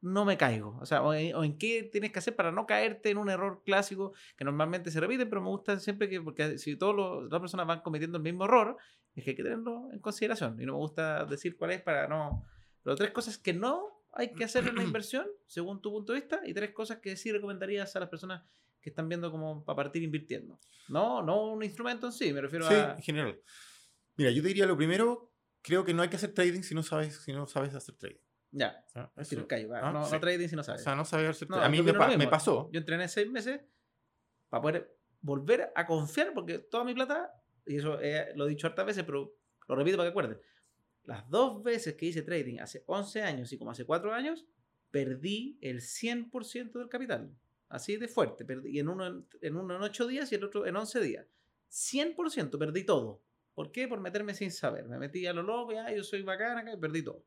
no me caigo? O sea, o en, qué tienes que hacer para no caerte en un error clásico que normalmente se repite, pero me gusta siempre que, porque si todas las personas van cometiendo el mismo error, es que hay que tenerlo en consideración. Y no me gusta decir cuál es para no... Pero tres cosas que no hay que hacer en la inversión, según tu punto de vista, y tres cosas que sí recomendarías a las personas que están viendo como para partir invirtiendo. No, no un instrumento en sí, me refiero sí, a... en general. Mira, yo te diría lo primero, creo que no hay que hacer trading si no sabes, si no sabes hacer trading. Ya. Ah, ¿ah? no, no, trading si no sabes. O sea, no hacer trading. a mí me, me, pasó. Yo entrené seis meses para poder volver a confiar, porque toda mi plata, y eso lo he dicho hartas veces, pero lo repito para que acuerden. Las dos veces que hice trading hace 11 años y como hace 4 años, perdí el 100% del capital. Así de fuerte. Perdí, y en uno, en uno en 8 días y el otro en 11 días. 100% perdí todo. ¿Por qué? Por meterme sin saber. Me metí a lo loco, ya, yo soy bacana y perdí todo.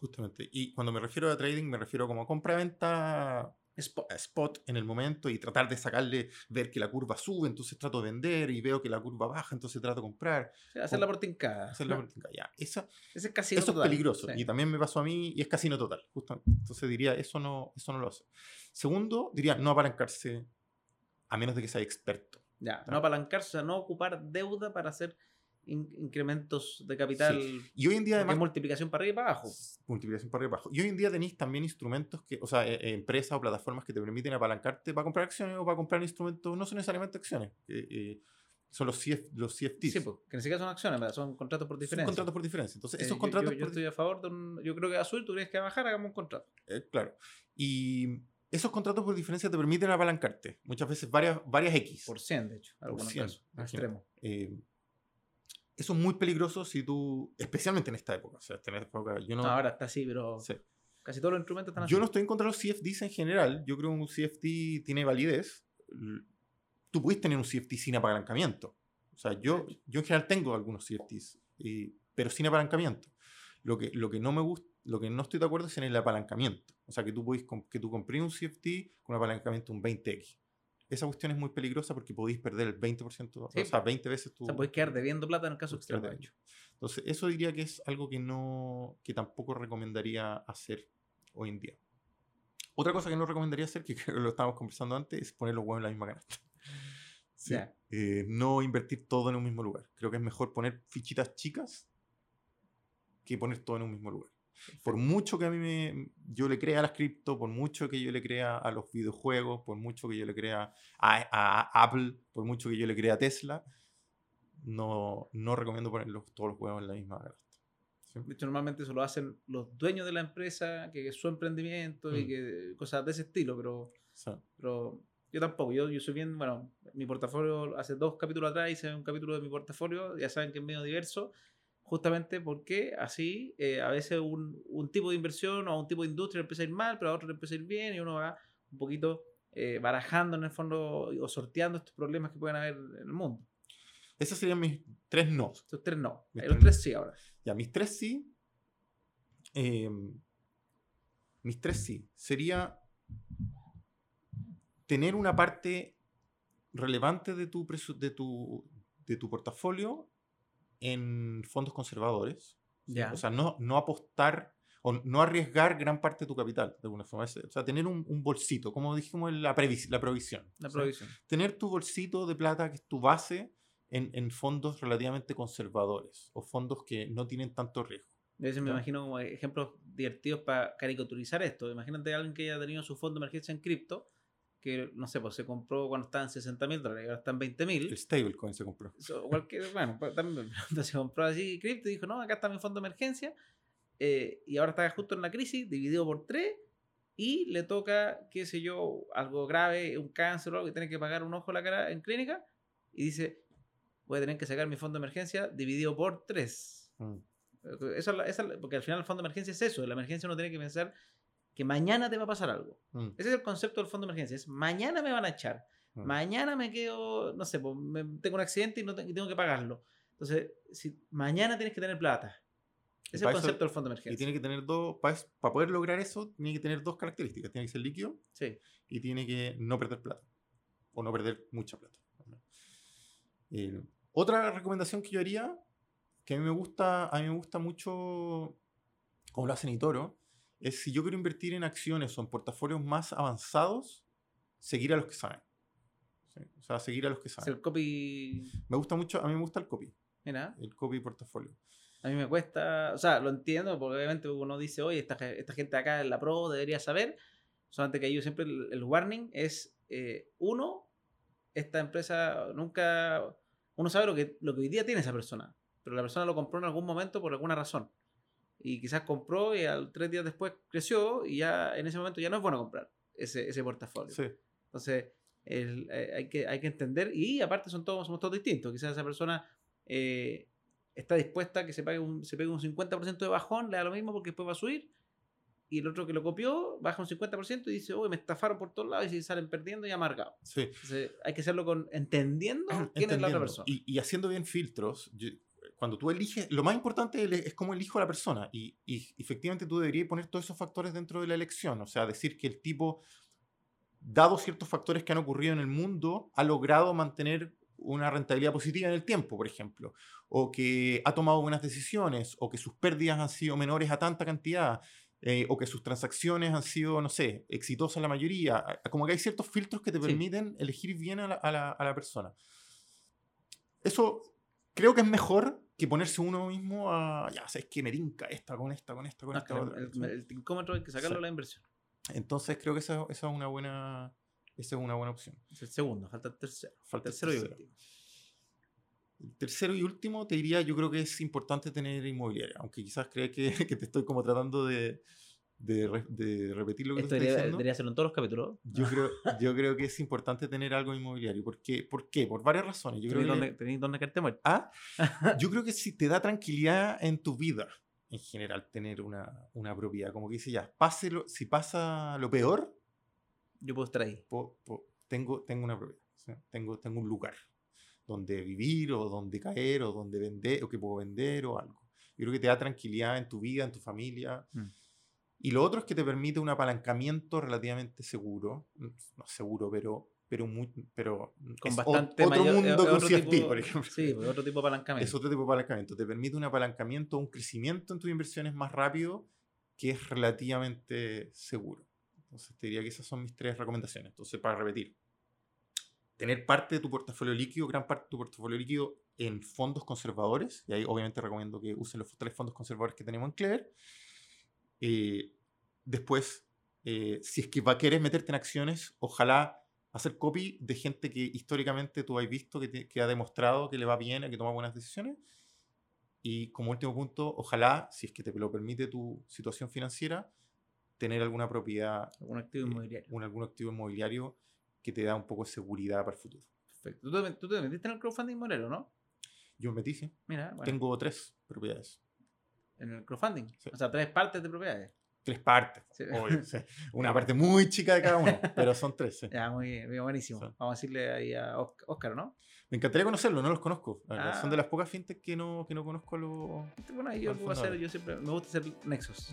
Justamente. Y cuando me refiero a trading, me refiero como compra-venta spot. en el momento y tratar de sacarle, ver que la curva sube, entonces trato de vender y veo que la curva baja, entonces trato de comprar. hacerla por tincada. Hacerla por tincada, ya. Esa, Ese es casi eso es peligroso. Y también me pasó a mí y es casino total, justamente. Entonces diría, eso no, eso no lo hace. Segundo, diría, no apalancarse a menos de que sea experto. Ya, no apalancarse, o sea, no ocupar deuda para hacer incrementos de capital. Y hoy en día además... multiplicación para arriba y para abajo. Multiplicación para arriba y para abajo. Y hoy en día tenéis también instrumentos, que, o sea, e, e, empresas o plataformas que te permiten apalancarte para comprar acciones o para comprar instrumentos, no son necesariamente acciones. Eh, son los, CF, los CFTs. Sí, pues, que ni siquiera son acciones, son contratos por diferencia. Son contratos por diferencia. Entonces, esos eh, contratos... Yo, estoy a favor de un... Yo creo que azul tú tienes que bajar, hagamos un contrato. Eh, claro. Y esos contratos por diferencia te permiten apalancarte. Muchas veces varias, varias X. Por 100, de hecho. Algunos casos. Extremo. Eh, eso es muy peligroso si tú, especialmente en esta época. O sea, en esta época yo no, ahora está así, pero casi todos los instrumentos están así. Yo no estoy en contra de los CFDs en general. Yo creo que un CFD tiene validez. Tú puedes tener un CFD sin apalancamiento. O sea, yo, yo en general tengo algunos CFDs, pero sin apalancamiento. Lo que, lo que no me gusta, lo que no estoy de acuerdo es en el apalancamiento. O sea, que tú, puedes, que tú compres un CFD con un apalancamiento un 20x esa cuestión es muy peligrosa porque podéis perder el 20%, o sea, 20 veces tu... O sea, podéis quedar debiendo plata en el caso extremo. Entonces, eso diría que es algo que, no, que tampoco recomendaría hacer hoy en día. Otra cosa que no recomendaría hacer, que creo que lo estábamos conversando antes, es poner los huevos en la misma canasta. Sí. Eh, no invertir todo en un mismo lugar. Creo que es mejor poner fichitas chicas que poner todo en un mismo lugar. Por mucho que a mí me, yo le crea a las cripto, por mucho que yo le crea a los videojuegos, por mucho que yo le crea a, Apple, por mucho que yo le crea a Tesla, no, no recomiendo poner todos los huevos en la misma canasta. De hecho, normalmente eso lo hacen los dueños de la empresa, que es su emprendimiento y mm. que cosas de ese estilo, pero, pero yo tampoco. Yo, yo soy bien, bueno, mi portafolio, hace dos capítulos atrás hice un capítulo de mi portafolio, ya saben que es medio diverso justamente porque así eh, a veces un, un, tipo de inversión o un tipo de industria empieza a ir mal, pero a otro le empieza a ir bien y uno va un poquito eh, barajando en el fondo o sorteando estos problemas que pueden haber en el mundo. Esos serían mis tres no. Estos tres no. los tres sí ahora. Ya, mis tres sí. Em, mis tres sí. Sería tener una parte relevante de tu, de tu, de tu portafolio en fondos conservadores. O sea, no, no apostar o no arriesgar gran parte de tu capital, de alguna forma. O sea, tener un, bolsito, como dijimos, la, la provisión. La provisión. tener tu bolsito de plata, que es tu base, en, en, fondos relativamente conservadores o fondos que no tienen tanto riesgo. A veces me imagino como ejemplos divertidos para caricaturizar esto. Imagínate a alguien que haya tenido su fondo de emergencia en cripto que, no sé, pues se compró cuando estaba en 60 mil dólares, ahora está en 20 mil. El stablecoin se compró. cualquier, bueno, pues, también se compró así cripto y dijo, no, acá está mi fondo de emergencia. Eh, y ahora está justo en la crisis, dividido por 3, y le toca, qué sé yo, algo grave, un cáncer o algo, que tiene que pagar un ojo a la cara en clínica, y dice, voy a tener que sacar mi fondo de emergencia dividido por 3. Mm. Eso, esa, porque al final el fondo de emergencia es eso, la emergencia uno tiene que pensar que mañana te va a pasar algo. Mm. Ese es el concepto del fondo de emergencia. Es mañana me van a echar. Mm. Mañana me quedo, no sé, pues, tengo un accidente y, no tengo que pagarlo. Entonces, si mañana tienes que tener plata. Ese es el concepto del fondo de emergencia. Y tiene que tener dos, para, poder lograr eso, tiene que tener dos características. Tiene que ser líquido sí. y tiene que no perder plata. O no perder mucha plata. Eh, otra recomendación que yo haría, que a mí me gusta, a mí me gusta mucho, como lo hacen Itoro, es si yo quiero invertir en acciones o en portafolios más avanzados, seguir a los que saben. O sea, seguir a los que saben. El copy... Me gusta mucho, a mí me gusta el copy. Mira. El copy portafolio. A mí me cuesta, o sea, lo entiendo, porque obviamente uno dice, oye, esta, esta gente acá en la pro debería saber, solamente que yo siempre el, warning es, eh, uno, esta empresa nunca, uno sabe lo que, lo que hoy día tiene esa persona, pero la persona lo compró en algún momento por alguna razón. Y quizás compró y al tres días después creció y ya en ese momento ya no es bueno comprar ese, ese portafolio. Sí. Entonces, eh, hay, que, hay que entender, y aparte son todos, somos todos distintos. Quizás esa persona eh, está dispuesta a que se, pague un, se pegue un 50% de bajón, le da lo mismo porque después va a subir. Y el otro que lo copió baja un 50% y dice, uy, me estafaron por todos lados y se salen perdiendo y amargados. Sí. hay que hacerlo con entendiendo quién es la otra persona. Y, haciendo bien filtros. Cuando tú eliges, lo más importante es cómo elijo a la persona. Y, y efectivamente tú deberías poner todos esos factores dentro de la elección. O sea, decir que el tipo dado ciertos factores que han ocurrido en el mundo, ha logrado mantener una rentabilidad positiva en el tiempo, por ejemplo, o que ha tomado buenas decisiones, o que sus pérdidas han sido menores a tanta cantidad, eh, o que sus transacciones han sido, no sé, exitosas la mayoría. Como que hay ciertos filtros que te permiten elegir bien a la, persona. Eso creo que es mejor que ponerse uno mismo a, ya sabes que me tinca esta con esta, con esta, con esta. El, el, tincómetro hay que sacarlo a la inversión. Entonces creo que esa, esa, es una buena, esa es una buena opción. Es el segundo, falta el tercero. Falta el tercero, y último. El tercero y último, te diría, yo creo que es importante tener inmobiliaria, aunque quizás creas que, que te estoy como tratando de, de, de repetir lo que Esto debería, debería hacerlo en todos los capítulos. Yo creo, yo creo que es importante tener algo inmobiliario. ¿Por qué? ¿Por, qué? Por varias razones. Yo creo que, dónde caerte muerto? ¿Ah? yo creo que si te da tranquilidad en tu vida, en general tener una, una propiedad. Como que dice ya, pase si pasa lo peor, yo puedo estar ahí. tengo, tengo una propiedad, tengo, tengo un lugar donde vivir o donde caer o donde vender o que puedo vender o algo. Yo creo que te da tranquilidad en tu vida, en tu familia. Mm. Y lo otro es que te permite un apalancamiento relativamente seguro, no seguro, pero pero, muy, pero con bastante otro mundo con CFD, por ejemplo. Sí, pues, otro tipo de apalancamiento. Es otro tipo de apalancamiento. Te permite un apalancamiento, un crecimiento en tus inversiones más rápido que es relativamente seguro. Entonces te diría que esas son mis tres recomendaciones. Entonces, para repetir, tener parte de tu portafolio líquido, gran parte de tu portafolio líquido en fondos conservadores, y ahí obviamente recomiendo que usen los tres fondos conservadores que tenemos en Clever. Eh, después, eh, si es que va, quieres meterte en acciones, ojalá hacer copy de gente que históricamente tú has visto que, que ha demostrado que le va bien, que toma buenas decisiones. Y como último punto, ojalá, si es que te lo permite tu situación financiera, tener alguna propiedad, algún activo eh, inmobiliario, un, algún activo inmobiliario que te da un poco de seguridad para el futuro. Perfecto. ¿Tú te, tú te metiste en el crowdfunding inmobiliario, no? Yo me metí, sí. Mira, Tengo tres propiedades. ¿En el crowdfunding? O sea, tres partes de propiedades tres partes. Una parte muy chica de cada uno, pero son tres. Ya, muy, muy buenísimo. Vamos a decirle ahí a Oscar, ¿no? Me encantaría conocerlo, no los conozco. Son de ah. las pocas fintech que no, que no conozco a los. Bueno, yo puedo hacer, yo siempre me gusta hacer nexos.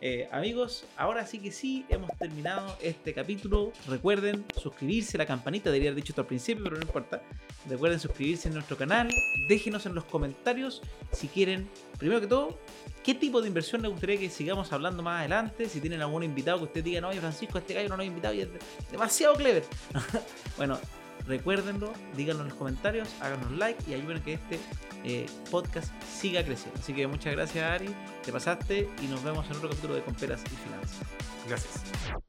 Eh, amigos, ahora sí que sí, hemos terminado este capítulo. Recuerden suscribirse a la campanita, debería haber dicho esto al principio, pero no importa. Recuerden suscribirse a nuestro canal, déjenos en los comentarios si quieren, primero que todo, qué tipo de inversión les gustaría que sigamos hablando más adelante. Si tienen algún invitado que usted diga, no, oye Francisco, este gallo no lo ha invitado y es demasiado clever. bueno, recuérdenlo, díganlo en los comentarios, háganos like y ayuden a que este eh, podcast siga creciendo. Así que muchas gracias Ari, te pasaste y nos vemos en otro capítulo de Comperas y Finanzas. Gracias.